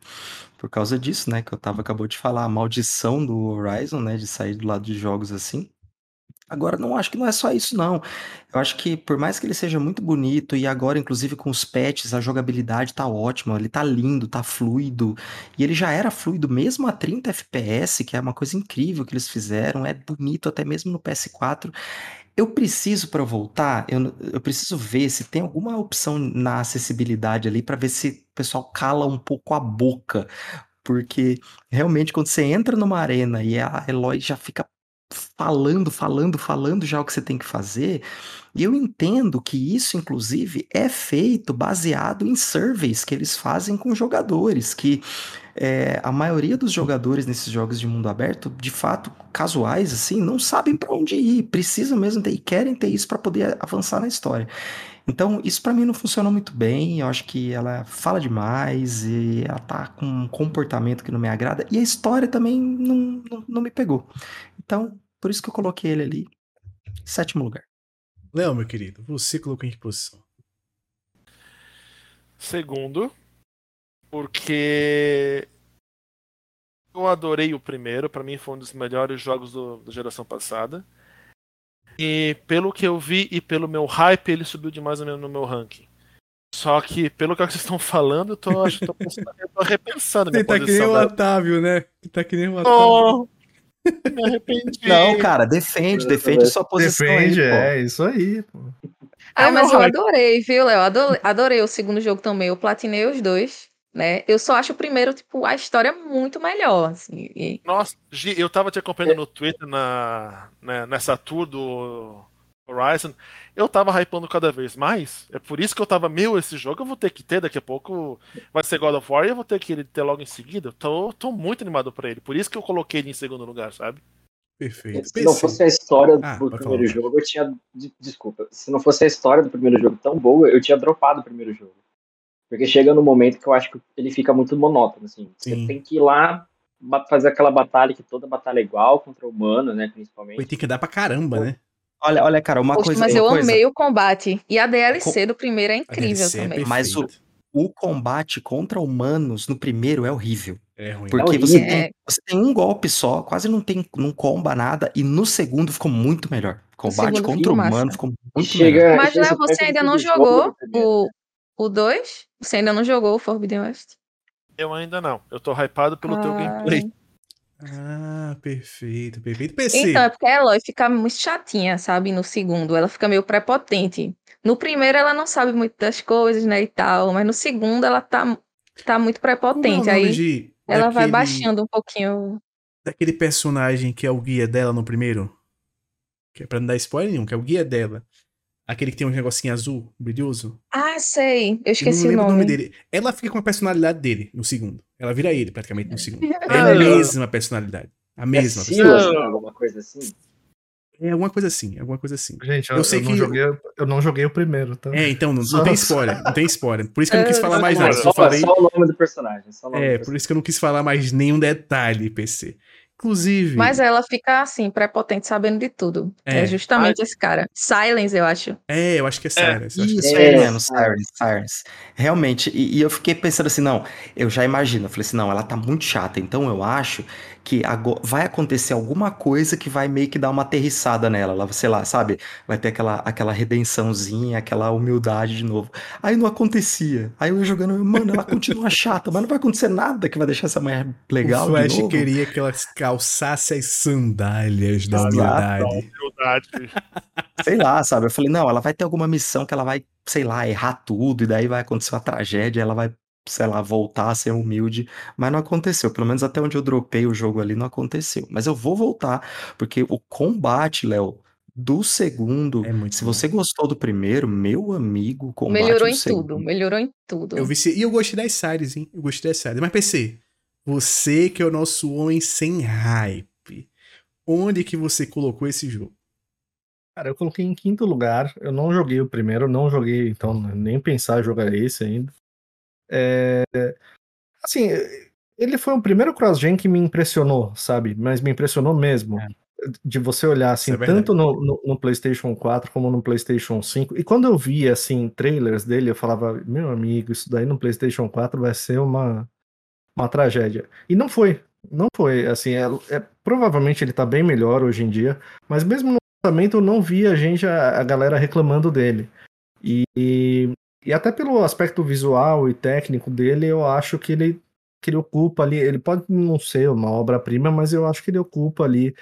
Por causa disso, né, que eu tava acabou de falar, a maldição do Horizon, né, de sair do lado de jogos assim. Agora, não acho que não é só isso, não. Eu acho que por mais que ele seja muito bonito, e agora, inclusive, com os patches, a jogabilidade tá ótima, ele tá lindo, tá fluido. E ele já era fluido mesmo a 30 FPS, que é uma coisa incrível que eles fizeram, é bonito até mesmo no PS4. Eu preciso para voltar, eu, eu preciso ver se tem alguma opção na acessibilidade ali para ver se o pessoal cala um pouco a boca. Porque realmente, quando você entra numa arena e a Eloy já fica falando, falando, falando já o que você tem que fazer. E eu entendo que isso, inclusive, é feito baseado em surveys que eles fazem com jogadores, que é, a maioria dos jogadores nesses jogos de mundo aberto, de fato, casuais, assim, não sabem para onde ir, precisam mesmo ter, e querem ter isso para poder avançar na história. Então, isso para mim não funciona muito bem. Eu acho que ela fala demais e ela tá com um comportamento que não me agrada. E a história também não, não, não me pegou. Então, por isso que eu coloquei ele ali, sétimo lugar. Léo, meu querido, você colocou em que posição? Segundo, porque eu adorei o primeiro, para mim foi um dos melhores jogos do, da geração passada. E pelo que eu vi e pelo meu hype, ele subiu demais no meu ranking. Só que, pelo que vocês estão falando, eu tô, acho, tô, pensando, eu tô repensando. Você tá que nem o Otávio, né? Tá que nem o Otávio. Oh, me arrependi. Não, cara, defende, defende sua posição. Defende, aí, é, isso aí, pô. Ah, mas eu adorei, viu, Léo? Adorei, adorei o segundo jogo também. Eu platinei os dois, né? Eu só acho o primeiro, tipo, a história muito melhor, assim. E... Nossa, Gi, eu tava te acompanhando no Twitter na, né, nessa tour do Horizon. Eu tava hypando cada vez mais. É por isso que eu tava, meu, esse jogo eu vou ter que ter daqui a pouco. Vai ser God of War e eu vou ter que ter logo em seguida. tô, tô muito animado pra ele. Por isso que eu coloquei ele em segundo lugar, sabe? Perfeito. Se não fosse a história ah, do primeiro falar. jogo, eu tinha. Desculpa. Se não fosse a história do primeiro jogo tão boa, eu tinha dropado o primeiro jogo. Porque chega no momento que eu acho que ele fica muito monótono, assim. Você Sim. tem que ir lá fazer aquela batalha que toda batalha é igual contra o humano, né, principalmente. Foi, tem que dar pra caramba, né? Olha, olha, cara, uma Poxa, coisa. Mas eu coisa... amei o combate. E a DLC do primeiro é incrível é também. É mas o, o combate contra humanos no primeiro é horrível. É ruim. Porque é você, tem, você tem um golpe só, quase não tem, não comba nada, e no segundo ficou muito melhor. Combate contra o humano ficou muito Chega, melhor. Mas né, você ainda não jogou o, o 2? Você ainda não jogou o Forbidden West? Eu ainda não. Eu tô hypado pelo ah. teu gameplay. Ah, perfeito, perfeito. PC. Então, é porque a Eloy fica muito chatinha, sabe? No segundo, ela fica meio prepotente. No primeiro, ela não sabe muito das coisas, né, e tal, mas no segundo, ela tá, tá muito prepotente. É Aí de, ela daquele, vai baixando um pouquinho. Daquele personagem que é o guia dela no primeiro? Que é pra não dar spoiler nenhum, que é o guia dela. Aquele que tem um negocinho azul, brilhoso. Ah, sei. Eu esqueci eu o, nome. o nome. dele. Ela fica com a personalidade dele no segundo. Ela vira ele praticamente no segundo. É a mesma personalidade. A mesma é personalidade. alguma coisa assim? É alguma coisa assim, alguma coisa assim. Gente, eu, eu sei eu que não joguei, eu não joguei o primeiro, tá? É, então, não, não tem spoiler, não tem spoiler. Por isso que eu não quis falar mais nada. Só, falei... só o nome do personagem. é, por isso que eu não quis falar mais nenhum detalhe, PC. Inclusive. Mas ela fica assim, prepotente, sabendo de tudo. É, é justamente esse cara. Silence, eu acho. É, eu acho que é Silence. É. Isso, é, mesmo, Silence, Silence. Realmente. E, e, eu fiquei pensando assim, não, eu já imagino. Eu falei assim, não, ela tá muito chata. Então eu acho que agora vai acontecer alguma coisa que vai meio que dar uma aterrissada nela. Ela, sei lá, sabe? Vai ter aquela, aquela redençãozinha, aquela humildade de novo. Aí não acontecia. Aí eu ia jogando, mano, ela continua chata, mas não vai acontecer nada que vai deixar essa mulher legal. O Flash queria que ela calçasse as sandálias da Exato. humildade. Humildade. Sei lá, sabe? Eu falei, não, ela vai ter alguma missão que ela vai, sei lá, errar tudo, e daí vai acontecer uma tragédia, ela vai, sei lá, voltar a ser humilde. Mas não aconteceu. Pelo menos até onde eu dropei o jogo ali, não aconteceu. Mas eu vou voltar, porque o combate, Léo, do segundo. É muito se bom. você gostou do primeiro, meu amigo, combate Melhorou em segundo. tudo, melhorou em tudo. Eu vi E eu gostei das séries, hein? Eu gostei das séries. Mas PC, você que é o nosso homem sem hype, onde que você colocou esse jogo? Cara, eu coloquei em quinto lugar. Eu não joguei o primeiro, não joguei, então nem pensar em jogar esse ainda. É, Assim, ele foi o primeiro cross-gen que me impressionou, sabe? Mas me impressionou mesmo. De você olhar assim, é tanto no, no- no PlayStation 4 como no PlayStation 5. E quando eu via assim, trailers dele, eu falava, meu amigo, isso daí no PlayStation 4 vai ser uma, uma tragédia. E não foi. Não foi. Assim, é, é- provavelmente ele tá bem melhor hoje em dia. Mas mesmo no lançamento eu não vi a gente, a, a galera reclamando dele. E, e, e até pelo aspecto visual e técnico dele, eu acho que ele, que ele ocupa ali. Ele pode não ser uma obra-prima, mas eu acho que ele ocupa ali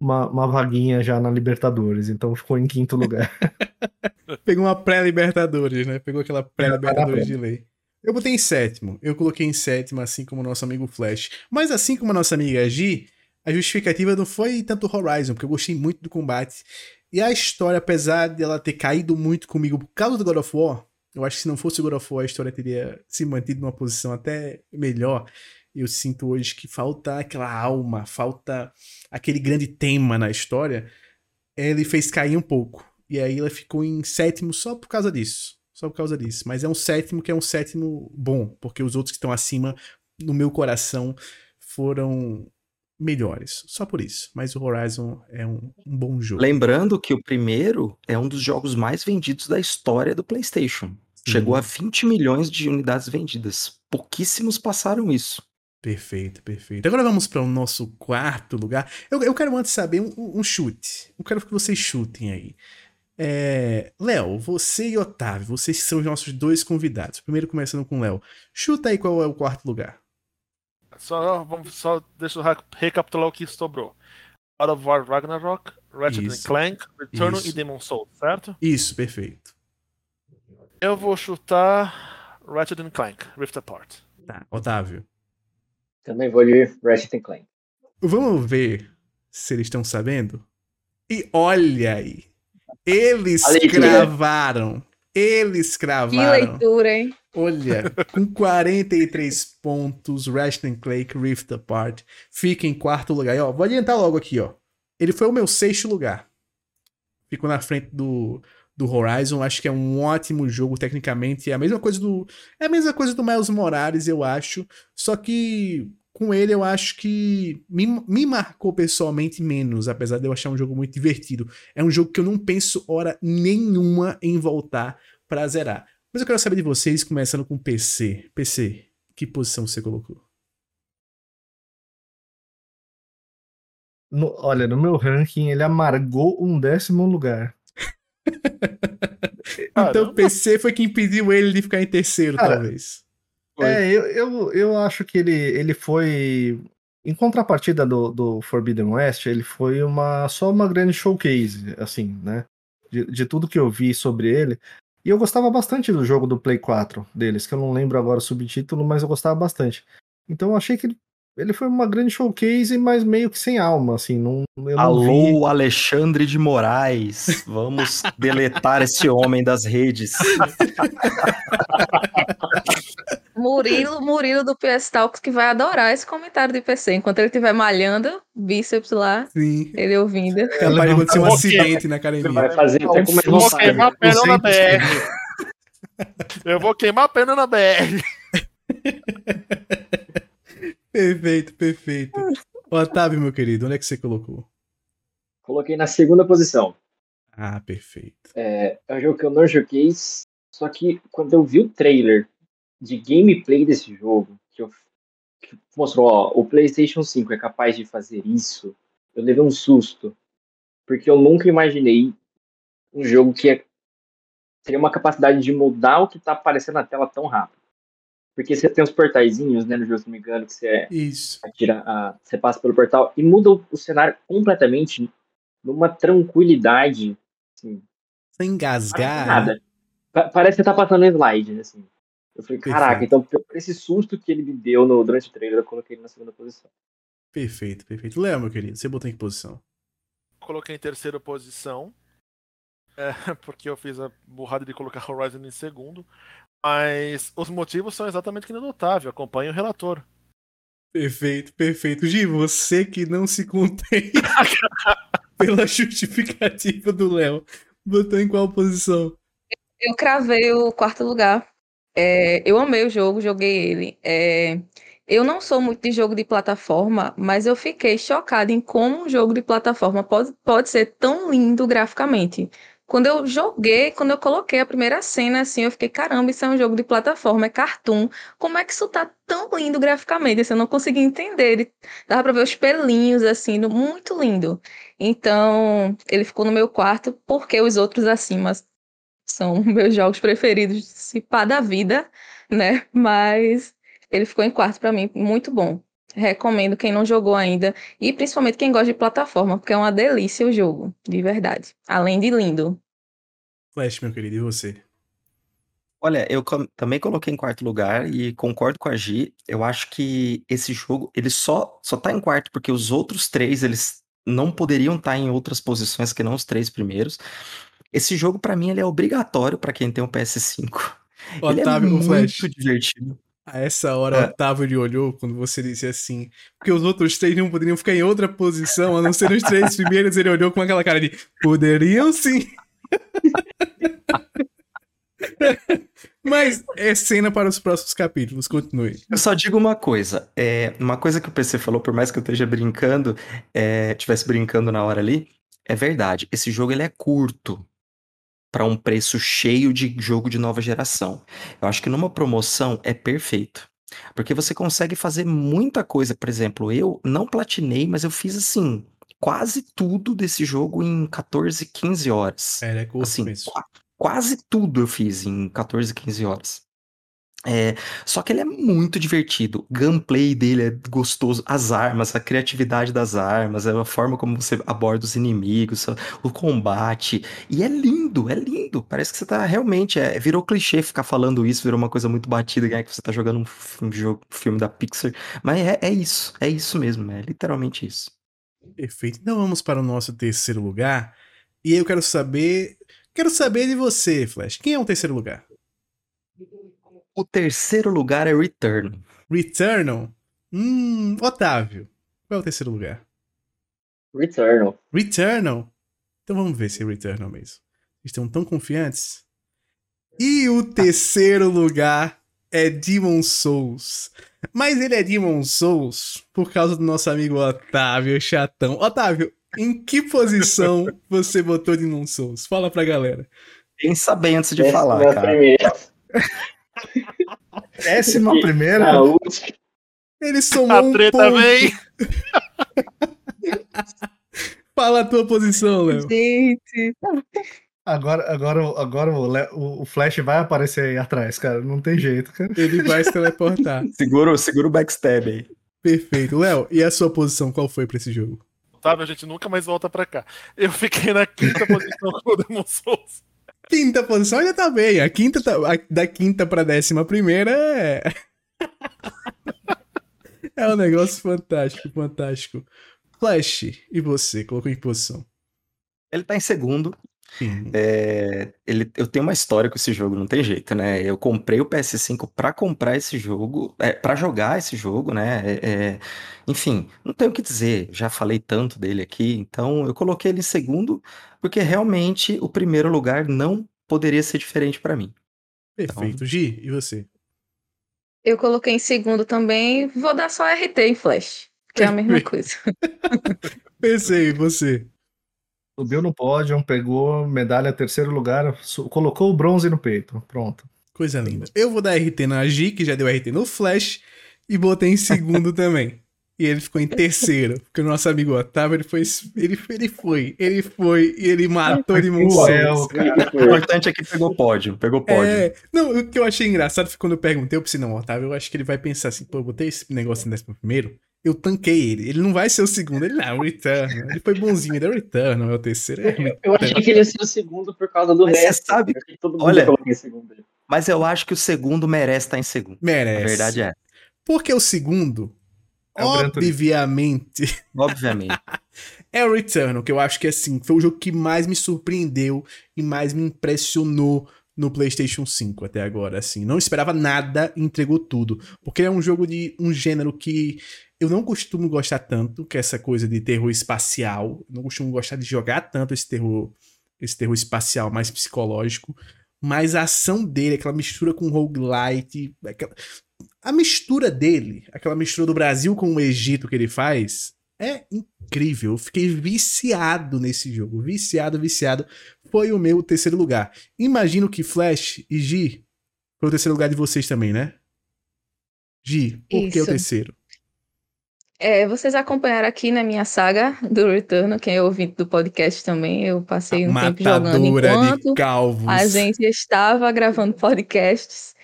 uma, uma vaguinha já na Libertadores. Então ficou em quinto lugar. Pegou uma pré-Libertadores, né? Pegou aquela pré-Libertadores pré. de lei. Eu botei em sétimo. Eu coloquei em sétimo, assim como o nosso amigo Flash. Mas assim como a nossa amiga Gi, a justificativa não foi tanto Horizon, porque eu gostei muito do combate. E a história, apesar de ela ter caído muito comigo por causa do God of War, eu acho que se não fosse o God of War, a história teria se mantido numa posição até melhor. Eu sinto hoje que falta aquela alma, falta aquele grande tema na história. Ele fez cair um pouco. E aí ela ficou em sétimo só por causa disso. Só por causa disso. Mas é um sétimo que é um sétimo bom, porque os outros que estão acima, no meu coração, foram melhores. Só por isso. Mas o Horizon é um, um bom jogo. Lembrando que o primeiro é um dos jogos mais vendidos da história do PlayStation. Chegou a 20 milhões de unidades vendidas. Pouquíssimos passaram isso. Perfeito, perfeito. Agora vamos para o nosso quarto lugar. Eu, eu quero antes saber um, um chute. Eu quero que vocês chutem aí. É, Léo, você e Otávio, vocês são os nossos dois convidados. Primeiro começando com o Léo. Chuta aí qual é o quarto lugar. Só, vamos, só deixa eu recapitular o que sobrou. God of War Ragnarok, Ratchet and Isso. Clank, Returnal Isso. e Demon Souls, certo? Isso, perfeito. Eu vou chutar Ratchet and Clank, Rift Apart. Tá, Otávio. Também vou de Ratchet Clank. Vamos ver se eles estão sabendo. E olha aí. Eles cravaram. Eles Que cravaram. leitura, hein? Olha, com 43 pontos, Ratchet Clank Rift Apart fica em quarto lugar. E, ó, vou adiantar logo aqui, ó. Ele foi o meu sexto lugar. Ficou na frente do, do Horizon. Acho que é um ótimo jogo tecnicamente. É a mesma coisa do é a mesma coisa do Miles Morales, eu acho. Só que com ele eu acho que me, me marcou pessoalmente menos, apesar de eu achar um jogo muito divertido. É um jogo que eu não penso hora nenhuma em voltar pra zerar. Mas eu quero saber de vocês, começando com PC. PC, que posição você colocou? No- olha, no meu ranking, ele amargou um décimo lugar. Então Caramba. PC foi quem impediu ele de ficar em terceiro, Cara, talvez. Foi. É, eu, eu, eu acho que ele, ele foi. Em contrapartida do, do Forbidden West, ele foi uma só uma grande showcase, assim, né? De, de tudo que eu vi sobre ele. E eu gostava bastante do jogo do Play 4 deles, que eu não lembro agora o subtítulo, mas eu gostava bastante. Então eu achei que ele, ele foi uma grande showcase, mas meio que sem alma, assim. Não, não vi. Alô, Alexandre de Moraes. Vamos deletar esse homem das redes. Murilo, Murilo do PS Talks que vai adorar esse comentário de PC. Enquanto ele estiver malhando, bíceps lá, Sim. ele ouvindo. Capaz de acontecer um acidente na academia. Vai fazer até vou queimar pneu na 200 BR. Eu vou queimar pneu na BR. Perfeito, perfeito. Otávio, meu querido, onde é que você colocou? Coloquei na segunda posição. Ah, perfeito. É, é um jogo que eu não joguei, só que quando eu vi o trailer de gameplay desse jogo, que, eu, que mostrou, ó, o PlayStation 5 é capaz de fazer isso, eu levei um susto. Porque eu nunca imaginei um jogo que é, teria uma capacidade de mudar o que tá aparecendo na tela tão rápido. Porque você tem os portaizinhos, né, no jogo, se não me engano, que você Isso. atira, a, você passa pelo portal e muda o, o cenário completamente numa tranquilidade, assim, Sem engasgar. né? nada. Pa- parece que você tá passando slide, assim. Eu falei, caraca, Perfeito. então por esse susto que ele me deu no, durante o trailer, eu coloquei ele na segunda posição. Perfeito, perfeito. Léo, meu querido, você botou em que posição? Coloquei em terceira posição. É, porque eu fiz a burrada de colocar Horizon em segundo. Mas os motivos são exatamente que nem notável. Acompanhe o relator. Perfeito, perfeito. Gi, você que não se contém pela justificativa do Léo, botou em qual posição? Eu cravei o quarto lugar. É, eu amei o jogo, joguei ele. É, eu não sou muito de jogo de plataforma, mas eu fiquei chocada em como um jogo de plataforma pode, pode ser tão lindo graficamente. Quando eu joguei, quando eu coloquei a primeira cena, assim, eu fiquei, caramba, isso é um jogo de plataforma, é cartoon. Como é que isso tá tão lindo graficamente? Assim, eu não consegui entender. Ele, dava pra ver os pelinhos, assim, muito lindo. Então, ele ficou no meu quarto, porque os outros acima são meus jogos preferidos, se pá da vida, né? Mas ele ficou em quarto pra mim, muito bom. Recomendo quem não jogou ainda e principalmente quem gosta de plataforma, porque é uma delícia o jogo, de verdade. Além de lindo. Flash, meu querido, e você? Olha, eu com- também coloquei em quarto lugar e concordo com a Gi. Eu acho que esse jogo, ele só, só tá em quarto porque os outros três, eles não poderiam estar em outras posições que não os três primeiros. Esse jogo, pra mim, ele é obrigatório pra quem tem um PS5. Ele é Otávio, muito Flash. divertido. A essa hora, É. Otávio ele olhou quando você disse assim, porque os outros três não poderiam ficar em outra posição, a não ser os três primeiros, ele olhou com aquela cara de, poderiam sim. Mas é cena para os próximos capítulos, continue. Eu só digo uma coisa, é, uma coisa que o PC falou, por mais que eu esteja brincando, é, tivesse brincando na hora ali, é verdade. Esse jogo ele é curto para um preço cheio de jogo de nova geração. Eu acho que numa promoção é perfeito. Porque você consegue fazer muita coisa. Por exemplo, eu não platinei, mas eu fiz assim, quase tudo desse jogo em 14, 15 horas. É, é curto Assim, quase tudo eu fiz em 14, 15 horas. É, só que ele é muito divertido. O gameplay dele é gostoso. As armas, a criatividade das armas, a forma como você aborda os inimigos, o combate. E é lindo, é lindo. Parece que você tá realmente. É, virou clichê ficar falando isso, virou uma coisa muito batida, né, que você tá jogando um, um jogo, filme da Pixar. Mas é, é isso, é isso mesmo, é literalmente isso. Perfeito. Então vamos para o nosso terceiro lugar. E eu quero saber. Quero saber de você, Flash. Quem é o terceiro lugar? O terceiro lugar é Return. Returnal? Hum, Otávio. Qual é o terceiro lugar? Returnal. Returnal? Então vamos ver se é Returnal mesmo. Estão tão confiantes? E o terceiro lugar é Demon Souls. Mas ele é Demon Souls por causa do nosso amigo Otávio Chatão. Otávio, em que posição você botou Demon Souls? Fala pra galera. Pensa bem antes de Décima falar, cara. primeira. Décima E primeira. Na última. Ele somou A um treta ponto. vem! Fala a tua posição, Léo. Gente, Agora, agora, agora o- o Flash vai aparecer aí atrás, cara. Não tem jeito, cara. Ele vai se teleportar. Segura, segura o backstab aí. Perfeito. Léo, e a sua posição qual foi pra esse jogo? Otávio, a gente nunca mais volta pra cá. Eu fiquei na quinta posição com o Demon Souls. Quinta posição ainda tá bem. A quinta tá- a- da quinta pra décima primeira é. é um negócio fantástico, fantástico. Flash, e você? Colocou em que posição? Ele tá em segundo. Sim. É, ele, eu tenho uma história com esse jogo, não tem jeito, né? Eu comprei o PS5 pra comprar esse jogo, é, para jogar esse jogo, né? É, é, enfim, não tenho o que dizer, já falei tanto dele aqui, então eu coloquei ele em segundo, porque realmente o primeiro lugar não poderia ser diferente pra mim. Perfeito. Gi, e você? eu coloquei em segundo também. Vou dar só RT em Flash, que é a mesma coisa. Pensei, você? Subiu no pódio, pegou medalha terceiro lugar, colocou o bronze no peito. Pronto. Coisa linda. Eu vou dar RT na Gi, que já deu RT no Flash, e botei em segundo também. e ele ficou em terceiro. Porque o nosso amigo Otávio, ele foi, ele, ele foi, ele foi, e ele matou ele Céu, cara. O importante é que pegou pódio, pegou pódio. É, não, o que eu achei engraçado foi quando eu perguntei, eu pensei, não, Otávio, eu acho que ele vai pensar assim, pô, eu botei esse negócio em décimo primeiro, eu tanquei ele. Ele não vai ser o segundo, ele não, é o Return. Ele foi bonzinho, ele é o Return, não é o terceiro. É eu, eu achei que ele ia ser o segundo por causa do mas resto. Sabe, olha, mas eu acho que o segundo merece estar em segundo. Merece. A verdade é. Porque o segundo, é o obviamente. Obviamente. é o Returnal, que eu acho que assim, foi o jogo que mais me surpreendeu e mais me impressionou no PlayStation 5 até agora, assim. Não esperava nada e entregou tudo. Porque é um jogo de um gênero que eu não costumo gostar tanto, que essa coisa de terror espacial. Eu não costumo gostar de jogar tanto esse terror, esse terror espacial mais psicológico. Mas a ação dele, aquela mistura com roguelite, aquela... a mistura dele, aquela mistura do Brasil com o Egito que ele faz, é incrível. Eu fiquei viciado nesse jogo. Viciado, viciado. Foi o meu terceiro lugar. Imagino que Flash e Gi foi o terceiro lugar de vocês também, né? Gi, por Isso. que o terceiro? É, vocês acompanharam aqui na minha saga do Return, quem é ouvinte do podcast também, eu passei um tempo jogando enquanto a gente estava gravando podcasts.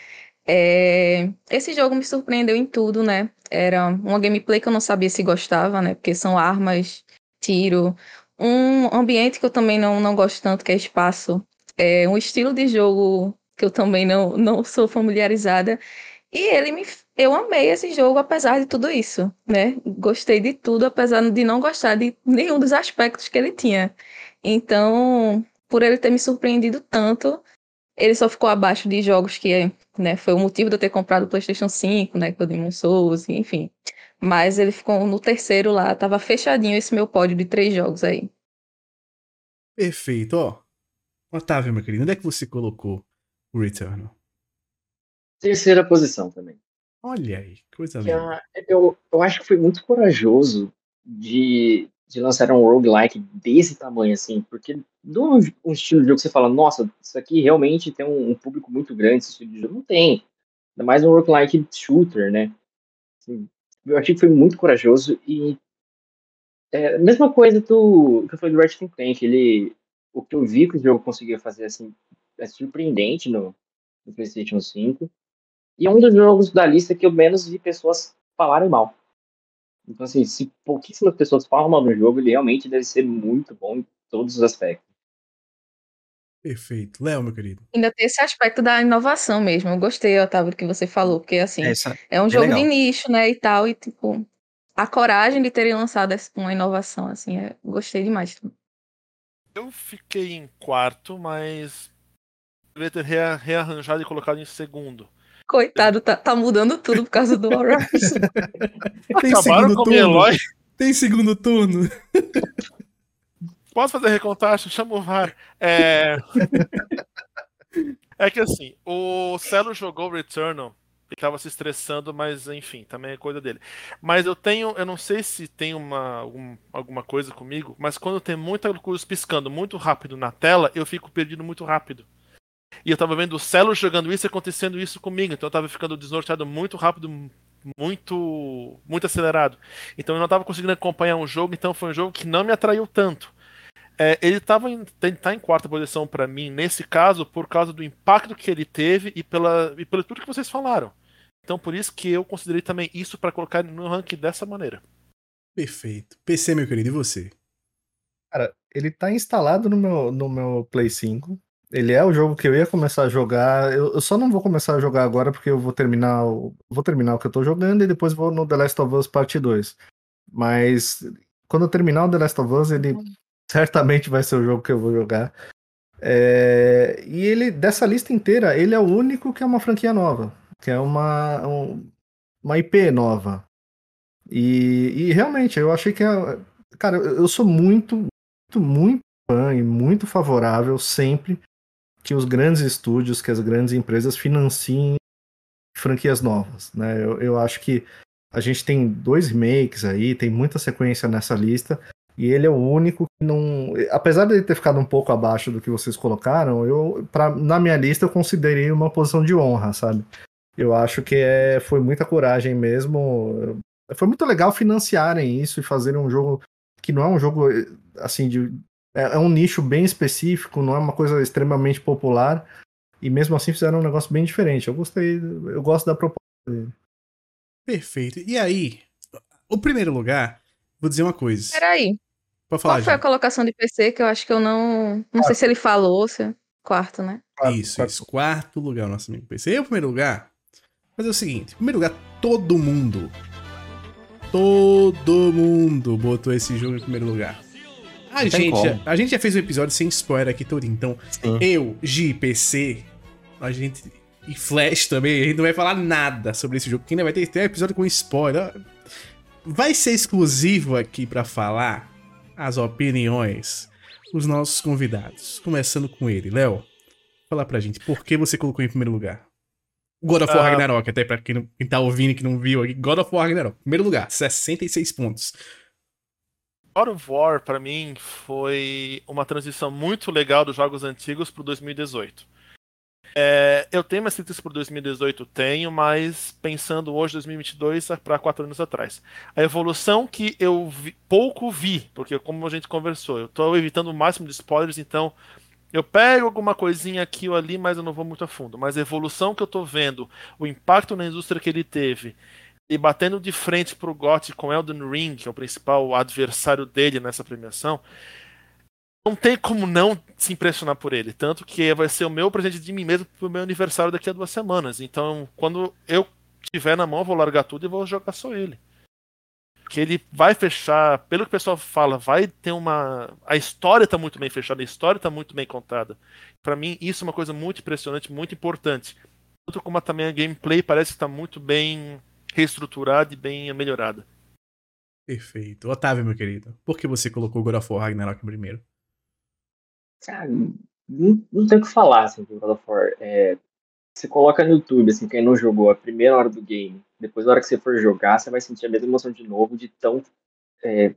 É, esse jogo me surpreendeu em tudo, né? Era uma gameplay que eu não sabia se gostava, né? Porque são armas, tiro, um ambiente que eu também não, não gosto tanto, que é espaço. É um estilo de jogo que eu também não, não sou familiarizada. E ele me eu amei esse jogo apesar de tudo isso, né? Gostei de tudo, apesar de não gostar de nenhum dos aspectos que ele tinha. Então, por ele ter me surpreendido tanto, ele só ficou abaixo de jogos que, né, foi o motivo de eu ter comprado o PlayStation 5, né, que o Demon Souls, enfim. Mas ele ficou no terceiro lá, tava fechadinho esse meu pódio de três jogos aí. Perfeito, ó. Otávio, meu querido, onde é que você colocou o Returnal? Terceira posição também. Olha aí, coisa linda. Eu, eu acho que foi muito corajoso de, de lançar um roguelike desse tamanho, assim, porque não é um estilo de jogo que você fala, nossa, isso aqui realmente tem um, um público muito grande, esse estilo de jogo. Não tem. Ainda mais um roguelike shooter, né? Assim, eu achei que foi muito corajoso e. É, mesma coisa do que eu falei do Ratchet Clank, ele. O que eu vi que o jogo conseguia fazer, assim, é surpreendente no, no PlayStation 5. E é um dos jogos da lista que eu menos vi pessoas falarem mal. Então, assim, se pouquíssimas pessoas falam mal do jogo, ele realmente deve ser muito bom em todos os aspectos. Perfeito. Léo, meu querido. Ainda tem esse aspecto da inovação mesmo. Eu gostei, Otávio, do que você falou, porque, assim, é, é um jogo de nicho, né, e tal, e, tipo, a coragem de terem lançado uma inovação, assim, é... gostei demais. Eu fiquei em quarto, mas deveria ter rearranjado e colocado em segundo. Coitado, tá, tá mudando tudo por causa do Horizon. Tem Acabaram segundo turno? Eloy? Tem segundo turno? Posso fazer recontagem? Chama o VAR. É... é que assim, o Celo jogou Returnal e tava se estressando, mas enfim, também é coisa dele. Mas eu tenho, eu não sei se tem uma algum, alguma coisa comigo, mas quando tem muita luz piscando muito rápido na tela, eu fico perdido muito rápido. E eu tava vendo o Celo jogando isso e acontecendo isso comigo. Então eu tava ficando desnorteado muito rápido, muito muito acelerado. Então eu não tava conseguindo acompanhar um jogo, então foi um jogo que não me atraiu tanto. É, ele estava em, tá em quarta posição para mim nesse caso por causa do impacto que ele teve e pela e pelo tudo que vocês falaram. Então por isso que eu considerei também isso para colocar no ranking dessa maneira. Perfeito. PC, meu querido, e você? Cara, ele tá instalado no meu, no meu Play 5. Ele é o jogo que eu ia começar a jogar. Eu, eu, só não vou começar a jogar agora porque eu vou terminar o, vou terminar o que eu tô jogando e depois vou no The Last of Us Parte 2. Mas quando eu terminar o The Last of Us, ele certamente vai ser o jogo que eu vou jogar. É, e ele, dessa lista inteira, ele é o único que é uma franquia nova, que é uma, um, uma IP nova. E, e realmente, eu achei que. É, cara, eu sou muito, muito, muito fã e muito favorável sempre que os grandes estúdios, que as grandes empresas financiem franquias novas, né? Eu, eu acho que a gente tem dois remakes aí, tem muita sequência nessa lista, e ele é o único que não. Apesar de ele ter ficado um pouco abaixo do que vocês colocaram, eu, pra, na minha lista, eu considerei uma posição de honra, sabe? Eu acho que é, foi muita coragem mesmo. foi muito legal financiarem isso e fazerem um jogo que não é um jogo assim de é, é um nicho bem específico, não é uma coisa extremamente popular. E mesmo assim fizeram um negócio bem diferente. Eu gostei, eu gosto da proposta dele. Perfeito. E aí, o primeiro lugar, vou dizer uma coisa. Peraí. Pode falar, Qual foi a Gi. colocação de PC que eu acho que eu não. Não sei se ele falou, se é quarto, né? Quarto, Isso, quarto. isso. Quarto lugar, o nosso amigo PC. E o primeiro lugar, fazer o seguinte: em primeiro lugar, todo mundo. Todo mundo botou esse jogo em primeiro lugar. A gente, a gente já fez um episódio sem spoiler aqui todo, então Sim. eu, PC, a gente. E Flash também, a gente não vai falar nada sobre esse jogo, porque ainda vai ter, ter um episódio com spoiler. Vai ser exclusivo aqui pra falar as opiniões dos nossos convidados. Começando com ele. Léo, fala pra gente, por que você colocou em primeiro lugar? God of War Ah. Ragnarok, até pra quem, não, quem tá ouvindo e que não viu aqui. God of War Ragnarok, primeiro lugar, 66 pontos. God of War, pra mim, foi uma transição muito legal dos jogos antigos pro 2018. É, eu tenho minhas críticas pro 2018, tenho, mas pensando hoje, 2022, para quatro anos atrás. A evolução que eu vi- pouco vi, porque como a gente conversou, eu tô evitando o máximo de spoilers, então eu pego alguma coisinha aqui ou ali, mas eu não vou muito a fundo. Mas a evolução que eu tô vendo, o impacto na indústria que ele teve, e batendo de frente pro GOT com Elden Ring, que é o principal adversário dele nessa premiação, não tem como não se impressionar por ele. Tanto que vai ser o meu presente de mim mesmo pro meu aniversário daqui a duas semanas. Então, quando eu tiver na mão, eu vou largar tudo e vou jogar só ele. Que ele vai fechar, pelo que o pessoal fala, vai ter uma. A história tá muito bem fechada, a história tá muito bem contada. Pra mim, isso é uma coisa muito impressionante, muito importante. Tanto como também a gameplay parece que tá muito bem reestruturada e bem melhorada. Perfeito. Otávio, meu querido, por que você colocou God of War Ragnarok em primeiro? Cara, não, não tem o que falar, assim, de God of War. É, você coloca no YouTube, assim, quem não jogou a primeira hora do game, depois na hora que você for jogar, você vai sentir a mesma emoção de novo, de tão é,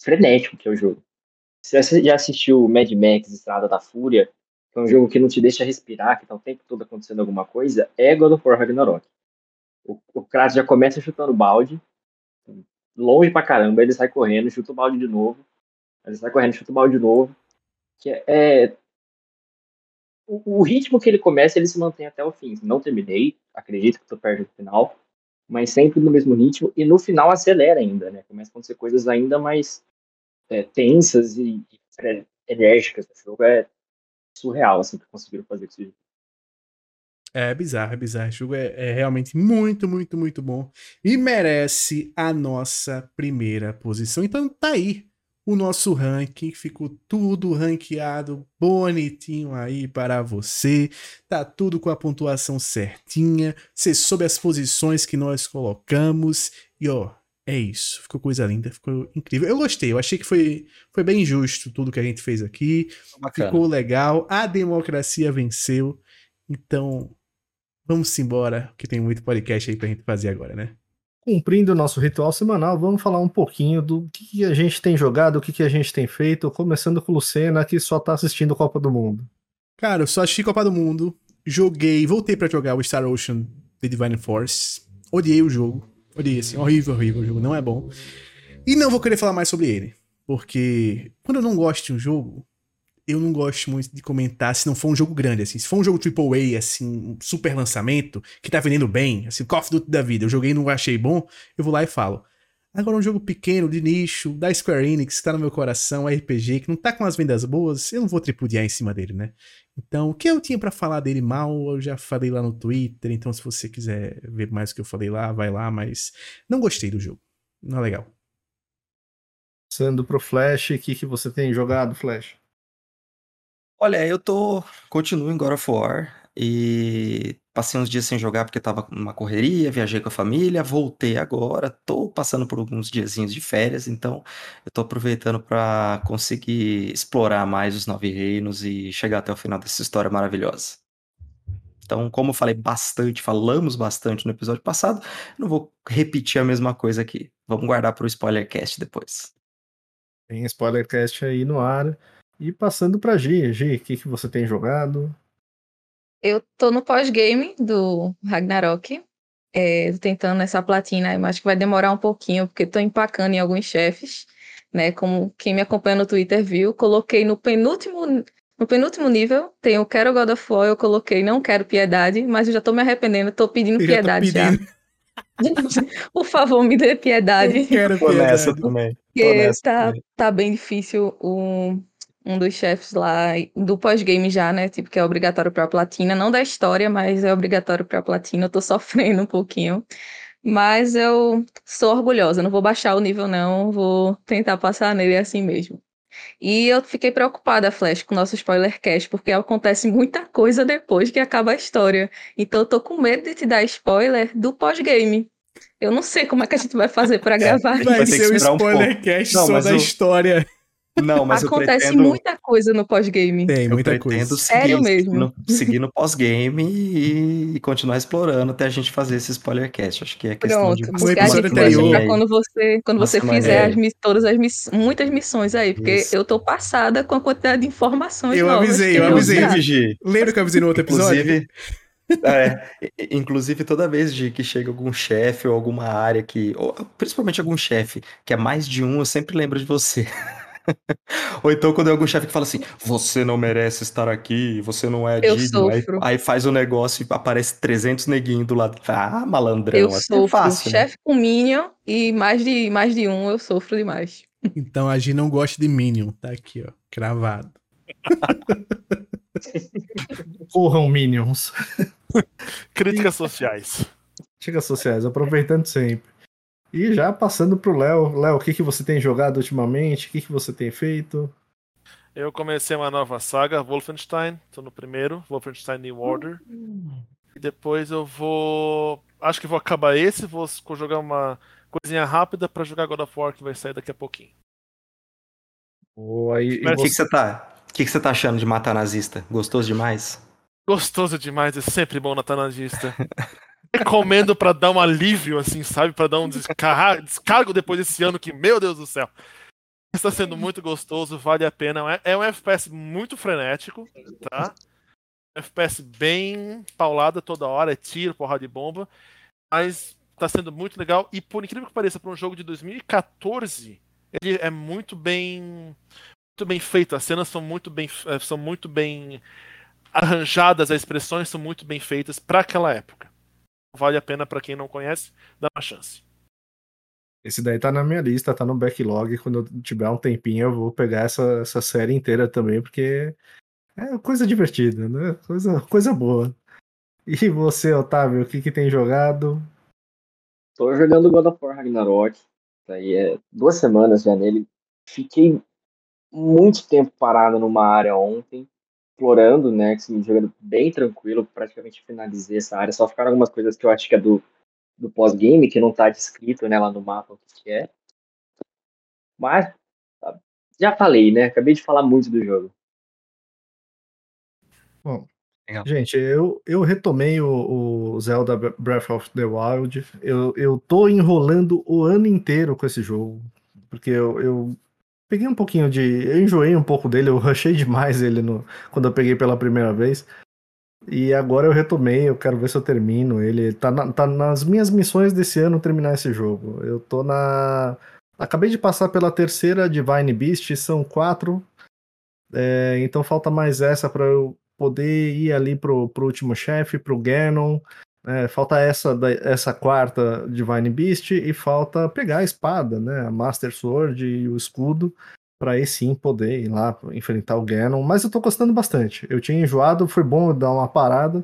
frenético que é o jogo. Se você já assistiu Mad Max Estrada da Fúria, que é um jogo que não te deixa respirar, que tá o tempo todo acontecendo alguma coisa, é God of War Ragnarok. O, o já começa chutando balde, longe pra caramba, ele sai correndo, chuta o balde de novo, ele sai correndo, chuta o balde de novo, que é, é o, o ritmo que ele começa, ele se mantém até o fim. Não terminei, acredito que estou perto do final, mas sempre no mesmo ritmo, e no final acelera ainda, né? Começa a acontecer coisas ainda mais é, tensas e, e é, enérgicas. O jogo é surreal, assim, que conseguiram fazer com esse. É bizarro, é bizarro. O jogo é, é realmente muito, muito, muito bom. E merece a nossa primeira posição. Então tá aí o nosso ranking. Ficou tudo ranqueado bonitinho aí para você. Tá tudo com a pontuação certinha. Você soube as posições que nós colocamos. E ó, é isso. Ficou coisa linda, ficou incrível. Eu gostei, eu achei que foi, foi bem justo tudo que a gente fez aqui. Bacana. Ficou legal. A democracia venceu. Então, vamos embora, que tem muito podcast aí pra gente fazer agora, né? Cumprindo o nosso ritual semanal, vamos falar um pouquinho do que a gente tem jogado, o que a gente tem feito, começando com o Lucena, que só tá assistindo Copa do Mundo. Cara, eu só assisti Copa do Mundo, joguei, voltei pra jogar o Star Ocean The Divine Force. Odiei o jogo. Odiei, assim, horrível, horrível. O jogo não é bom. E não vou querer falar mais sobre ele. Porque quando eu não gosto de um jogo, eu não gosto muito de comentar se não for um jogo grande, assim. Se for um jogo AAA, assim, um super lançamento, que tá vendendo bem, assim, Call of Duty da vida, eu joguei e não achei bom, eu vou lá e falo. Agora, um jogo pequeno, de nicho, da Square Enix, que tá no meu coração, RPG, que não tá com as vendas boas, eu não vou tripudiar em cima dele, né? Então, o que eu tinha pra falar dele mal, eu já falei lá no Twitter, então se você quiser ver mais o que eu falei lá, vai lá, mas não gostei do jogo. Não é legal. Passando pro Flash, o que, que você tem jogado, Flash? Olha, eu tô. Continuo em God of War e passei uns dias sem jogar porque tava numa correria, viajei com a família, voltei agora, tô passando por alguns diazinhos de férias, então eu tô aproveitando pra conseguir explorar mais os Nove Reinos e chegar até o final dessa história maravilhosa. Então, como eu falei bastante, falamos bastante no episódio passado, não vou repetir a mesma coisa aqui. Vamos guardar pro Spoilercast depois. Tem Spoilercast aí no ar. E passando pra Gi, Gi, o que, que você tem jogado? Eu tô no pós-game do Ragnarok. É, tô tentando essa platina, mas acho que vai demorar um pouquinho, porque tô empacando em alguns chefes, né? Como quem me acompanha no Twitter viu, coloquei no penúltimo, no penúltimo nível, tem o Quero God of War, eu coloquei Não Quero Piedade, mas eu já tô me arrependendo, tô pedindo Eu piedade já. pedindo. Por favor, me dê piedade. Eu quero Tô nessa piedade. também. Porque nessa tá, também. tá bem difícil um, um dos chefes lá, do pós-game já, né? Tipo, que é obrigatório pra platina. Não da história, mas é obrigatório pra platina. Eu tô sofrendo um pouquinho. Mas eu sou orgulhosa, não vou baixar o nível, não. Vou tentar passar nele assim mesmo. E eu fiquei preocupada, Flash, com o nosso spoiler cast, porque acontece muita coisa depois que acaba a história. Então eu tô com medo de te dar spoiler do pós-game. Eu não sei como é que a gente vai fazer pra gravar. gente Vai vai ser o esperar um spoiler cast Não, só da o- história. Não, mas eu Acontece pretendo, muita coisa no pós-game. Tem eu muita pretendo coisa. seguir, Sério mesmo. No, seguir no pós-game e, e continuar explorando até a gente fazer esse spoiler cast. Acho que é questão Pronto, de a episódio anterior- pra quando você, quando você fizer as todas as miss- muitas missões aí, porque Isso. eu tô passada com a quantidade de informações Eu novas. avisei, eu avisei. dá. Inclusive, Gi, Lembra que eu avisei no outro episódio? Inclusive, é, inclusive toda vez de que chega algum chefe ou alguma área que, ou principalmente algum chefe que é mais de um, eu sempre lembro de você. Ou então quando é algum chefe que fala assim, você não merece estar aqui, você não é Eu digno. Aí, aí faz o negócio e aparece 300 neguinhos do lado. Ah, malandrão, Eu assim é sofro. fácil, né? Chefe com Minion e mais de, mais de um eu sofro demais. Então a Gi não gosta de Minion. Tá aqui, ó. Cravado. Corram Minions. Críticas sociais. Chega sociais, aproveitando sempre. E já passando pro Léo. Léo, o que, que você tem jogado ultimamente? O que, que você tem feito? Eu comecei uma nova saga, Wolfenstein. Tô no primeiro, Wolfenstein New Order. E depois eu vou. Acho que vou acabar esse, vou jogar uma coisinha rápida pra jogar God of War que vai sair daqui a pouquinho. Ou aí, e O que, que você- você tá? O que, que você tá achando de matar nazista? Gostoso demais? Gostoso demais, é sempre bom na Tanagista. Recomendo pra dar um alívio, assim, sabe? Pra dar um descargo depois desse ano que, meu Deus do céu. Está sendo muito gostoso, vale a pena. É- É um FPS muito frenético, tá? Um FPS bem paulada toda hora, é tiro, porrada de bomba. Mas tá sendo muito legal. E por incrível que pareça, para um jogo de 2014, ele é muito bem. Muito bem feito. As cenas são muito bem, eh, são muito bem arranjadas, as expressões são muito bem feitas para aquela época. Vale a pena para quem não conhece, dá uma chance. Esse daí tá na minha lista, tá no backlog. Quando eu tiver um tempinho, eu vou pegar essa, essa série inteira também, porque é coisa divertida, né? Coisa, coisa boa. E você, Otávio, o que, que tem jogado? Tô jogando God of War Ragnarok. Aí é duas semanas já nele. Fiquei muito tempo parado numa área ontem, explorando, né? Assim, jogando bem tranquilo, praticamente finalizei essa área. Só ficaram algumas coisas que eu acho que é do, do pós-game, que não tá descrito né, lá no mapa o que que é. Mas tá, já falei, né? Acabei de falar muito do jogo. Bom, Legal. gente, eu, eu retomei o, o Zelda Breath of the Wild. Eu, eu tô enrolando o ano inteiro com esse jogo, porque eu, eu peguei um pouquinho de. Eu enjoei um pouco dele, eu rushei demais ele no, quando eu peguei pela primeira vez. E agora eu retomei, eu quero ver se eu termino ele. Tá, na- tá nas minhas missões desse ano terminar esse jogo. Eu tô na. Acabei de passar pela terceira Divine Beast, são quatro. É, então falta mais essa para eu poder ir ali pro, pro último chefe, pro Ganon. É, falta essa, essa quarta Divine Beast e falta pegar a espada, né? A Master Sword e o escudo. Pra aí sim poder ir lá enfrentar o Ganon. Mas eu tô gostando bastante. Eu tinha enjoado, foi bom dar uma parada.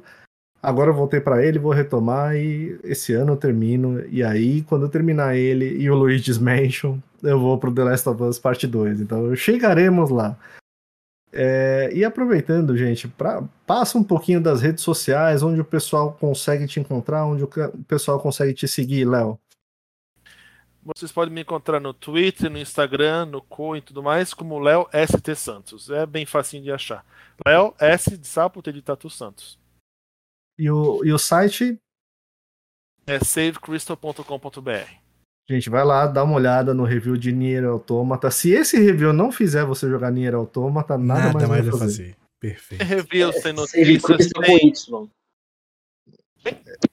Agora eu voltei pra ele, vou retomar e esse ano eu termino. E aí, quando eu terminar ele e o Luigi's Mansion, eu vou pro The Last of Us Parte 2. Então chegaremos lá. É, e aproveitando, gente, pra, passa um pouquinho das redes sociais, onde o pessoal consegue te encontrar, onde o, o pessoal consegue te seguir, Léo. Vocês podem me encontrar no Twitter, no Instagram, no Co e tudo mais, como Léo ST Santos. É bem facinho de achar. Léo S de Sapo T de Tatu Santos. E o, e o site, É savecrystal.com.br. gente, vai lá, dá uma olhada no review de Nier Automata. Se esse review não fizer você jogar Nier Automata, nada, Nada, mais vai a fazer. fazer. Perfeito. Review sem Save notícias, sem, Y.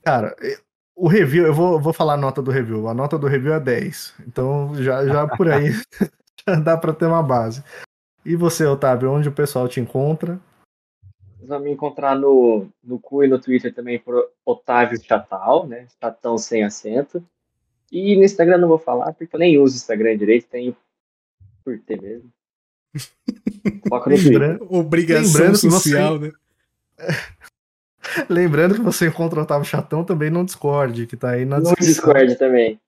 Cara, O review, eu vou, vou falar a nota do review. A nota do review é 10. Então já, já por aí já dá para ter uma base. E você, Otávio, onde o pessoal te encontra? Vocês vão me encontrar no, no cu e no Twitter também por Otávio Chatal, né? Chatão sem acento. E no Instagram não vou falar, porque eu nem uso o Instagram direito, tenho por ter mesmo. Foca no Twitter. Obrigação Lembrando que social, né? lembrando que você encontra o Otávio Chatão também no Discord, que tá aí na No descrição. Discord também.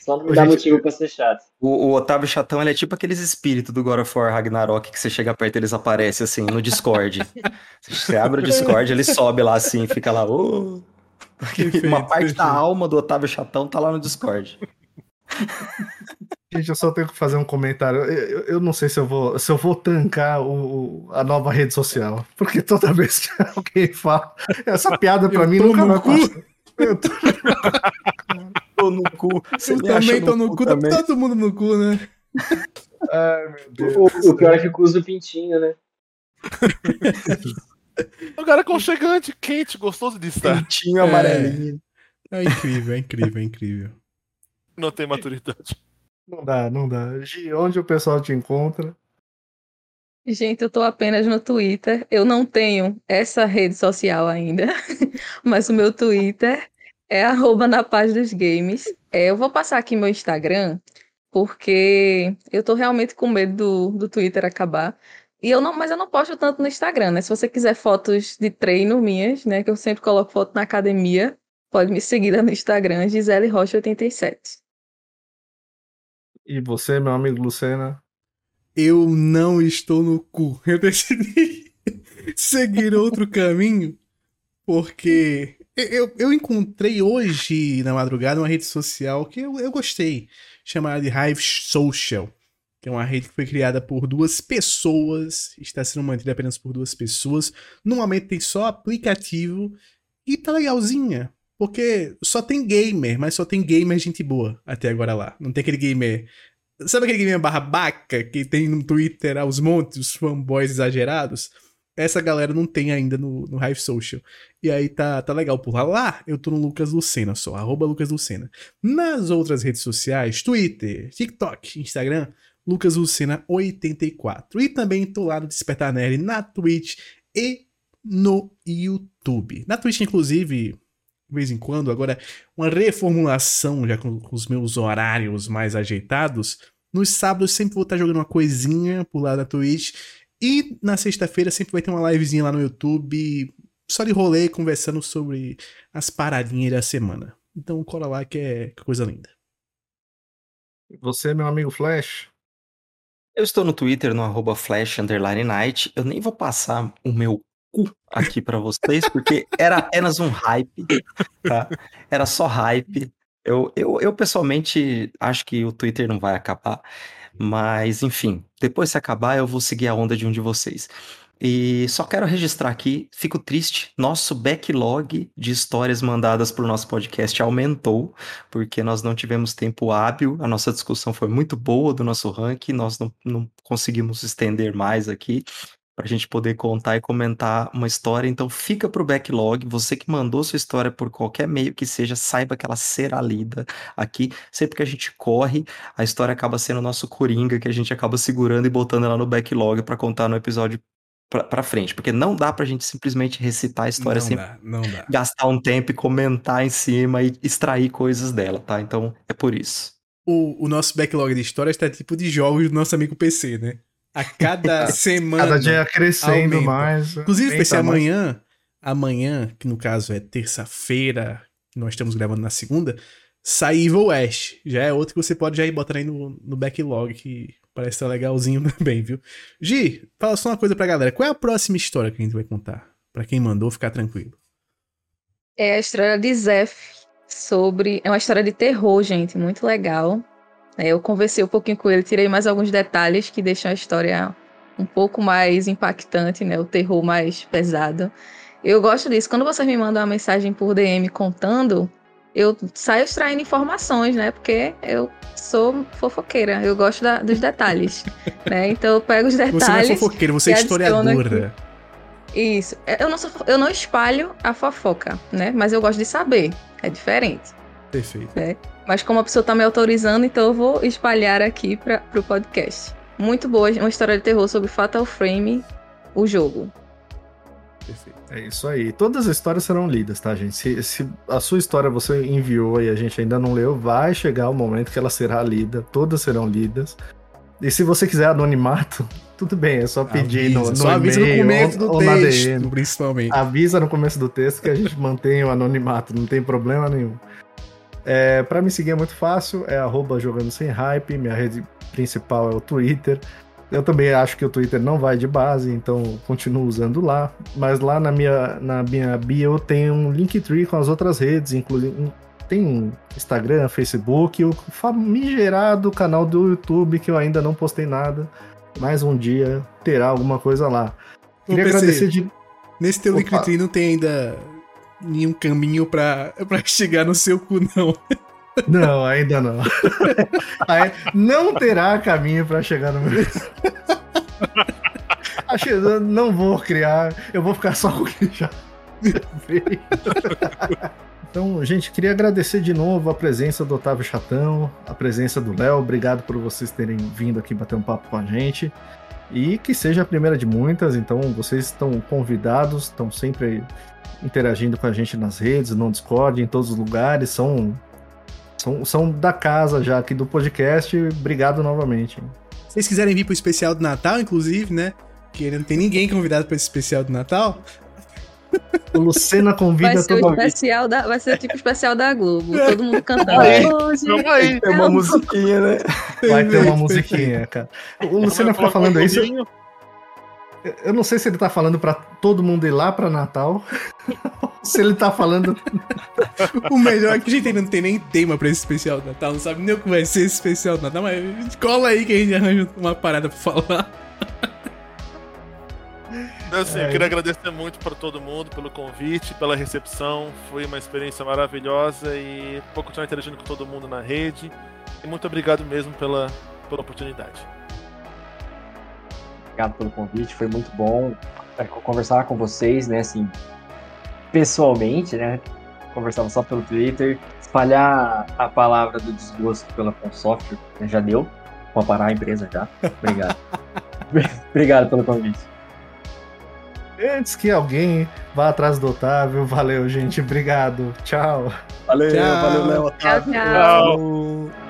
Só não dá gente, motivo pra ser chato. O, o Otávio Chatão, ele é tipo aqueles espíritos do God of War Ragnarok que você chega perto eles aparecem assim no Discord. você abre o Discord, ele sobe lá assim, fica lá. "Ô". Perfeito, Uma parte da perfeito. alma do Otávio Chatão tá lá no Discord. Gente, eu só tenho que fazer um comentário. Eu, eu- eu não sei se eu vou, se eu vou trancar o, a nova rede social. Porque toda vez que alguém fala. Essa piada pra Eu mim nunca no vai cu. passar. Eu tô- Tô no cu. Você Eu também tô no cu, tá também? todo mundo no cu, né? Ai, meu Deus. O, o pior é que usa o pintinho, né? O cara aconchegante, quente, gostoso de estar. Pintinho É. amarelinho. É incrível, é incrível, é incrível. Não tem maturidade. Não dá, não dá. Gi, onde o pessoal te encontra? Gente, eu tô apenas no Twitter. Eu não tenho essa rede social ainda, mas o meu Twitter é arroba na paz dos games. É, eu vou passar aqui meu Instagram, porque eu tô realmente com medo do, do Twitter acabar. E eu não, mas eu não posto tanto no Instagram, né? Se você quiser fotos de treino minhas, né? Que eu sempre coloco foto na academia, pode me seguir lá no Instagram, Gisele Rocha87. E você, meu amigo Lucena? Eu não estou no cu. Eu decidi seguir outro caminho porque eu, eu encontrei hoje na madrugada uma rede social que eu, eu gostei, chamada de Hive Social, é uma rede que foi criada por duas pessoas, está sendo mantida apenas por duas pessoas. No momento tem só aplicativo e tá legalzinha. Porque só tem gamer, mas só tem gamer gente boa até agora lá. Não tem aquele gamer Sabe aquele gamer barra baca que tem no Twitter aos montes, os fanboys exagerados? Essa galera não tem ainda no, no Hive Social. E aí tá, tá legal por lá. Lá eu tô no Lucas Lucena só, arroba Lucas Lucena. Nas outras redes sociais, Twitter, TikTok, Instagram, Lucas Lucena 84. E também tô lá no Despertar Nerd na Twitch e no YouTube. Na Twitch, inclusive, de vez em quando, agora uma reformulação já com, os meus horários mais ajeitados. Nos sábados sempre vou estar jogando uma coisinha por lá na Twitch. E na sexta-feira sempre vai ter uma livezinha lá no YouTube, só de rolê, conversando sobre as paradinhas da semana. Então cola lá que é que coisa linda. Você, meu amigo Flash? Eu estou no Twitter, no arroba flash night. Eu nem vou passar o meu cu aqui pra vocês, porque era apenas um hype, tá? Era só hype. Eu, eu, eu pessoalmente acho que o Twitter não vai acabar, mas enfim, depois se acabar eu vou seguir a onda de um de vocês. E só quero registrar aqui, fico triste, nosso backlog de histórias mandadas para o nosso podcast aumentou, porque nós não tivemos tempo hábil, a nossa discussão foi muito boa do nosso ranking, nós não, não conseguimos estender mais aqui para a gente poder contar e comentar uma história. Então fica pro backlog. Você que mandou sua história por qualquer meio que seja, saiba que ela será lida aqui. Sempre que a gente corre, a história acaba sendo o nosso coringa, que a gente acaba segurando e botando ela no backlog para contar no episódio pra, pra frente. Porque não dá pra gente simplesmente recitar a história não sem dá, não dá. gastar um tempo e comentar em cima e extrair coisas dela, tá? Então é por isso. O, o nosso backlog de histórias tá tipo de jogos do nosso amigo PC, né? A cada semana. Cada dia crescendo aumenta. mais. Inclusive, aumenta PC, mais. amanhã, amanhã, que no caso é terça-feira, que nós estamos gravando na segunda, sai Evil West. Já é outro que você pode já ir botando aí no, no backlog, que parece estar legalzinho também, viu? Gi, fala só uma coisa pra galera. Qual é a próxima história que a gente vai contar? Pra quem mandou ficar tranquilo. É a história de Zef sobre. É uma história de terror, gente, muito legal. É, eu conversei um pouquinho com ele, tirei mais alguns detalhes que deixam a história um pouco mais impactante, né? O terror mais pesado. Eu gosto disso. Quando vocês me mandam uma mensagem por DM contando, eu saio extraindo informações, né? Porque eu sou fofoqueira, eu gosto da- dos detalhes, né? Então eu pego os detalhes. Você não é fofoqueiro, você é historiadora. Isso. Eu não, sou, eu não espalho a fofoca, né? Mas eu gosto de saber. É diferente. Perfeito. Né? Mas como a pessoa tá me autorizando, então eu vou espalhar aqui para o podcast. Muito boa, uma história de terror sobre Fatal Frame, o jogo. Perfeito. É isso aí. Todas as histórias serão lidas, tá, gente? Se, se, a sua história você enviou e a gente ainda não leu, vai chegar o momento que ela será lida. Todas serão lidas. E se você quiser anonimato, tudo bem, é só pedir avisa, no, no só avisa no começo do ou texto, DM. principalmente. Avisa no começo do texto que a gente mantém o anonimato, não tem problema nenhum. É, para me seguir é muito fácil, é arroba jogando sem hype, minha rede principal é o Twitter. Eu também acho que o Twitter não vai de base, então continuo usando lá. Mas lá na minha, na minha bio eu tenho um Linktree com as outras redes, incluindo tem Instagram, Facebook, o famigerado canal do YouTube que eu ainda não postei nada. Mas um dia terá alguma coisa lá. Queria PC, agradecer de. Nesse teu Linktree não tem ainda nenhum caminho pra chegar no seu cu, não. Não, ainda não. não terá caminho para chegar no meu. Acho que não vou criar, eu vou ficar só com o que já veio. Então, gente, queria agradecer de novo a presença do Otávio Chatão, a presença do Léo. Obrigado por vocês terem vindo aqui bater um papo com a gente. E que seja a primeira de muitas, então vocês estão convidados, estão sempre interagindo com a gente nas redes, no Discord, em todos os lugares, são são, são da casa já aqui do podcast. Obrigado novamente. Se vocês quiserem vir pro especial do Natal, inclusive, né? Que não tem ninguém convidado para esse especial do Natal. O Lucena convida vai ser todo mundo. Especial da, vai ser tipo especial da Globo. Todo mundo cantando. Aí, Vamos aí. Tem uma musiquinha, né? Vai ter uma musiquinha, cara. O Lucena fica falando isso. Eu não sei se ele tá falando para todo mundo ir lá para Natal. se ele tá falando. o melhor é que a gente não tem nem tema pra esse especial do Natal. Não sabe nem o que vai ser esse especial do Natal, mas cola aí que a gente arranja uma parada pra falar. Assim, eu queria agradecer muito para todo mundo pelo convite, pela recepção. Foi uma experiência maravilhosa e vou continuar interagindo com todo mundo na rede. E muito obrigado mesmo pela, pela oportunidade obrigado pelo convite, foi muito bom é, conversar com vocês, né, assim, pessoalmente, né, conversava só pelo Twitter, espalhar a palavra do desgosto pela Consoftware, né, já deu, vou parar a empresa já, obrigado. obrigado pelo convite. Antes que alguém vá atrás do Otávio, valeu, gente, obrigado, tchau. Valeu, tchau. valeu, Léo, Otávio. tchau. tchau.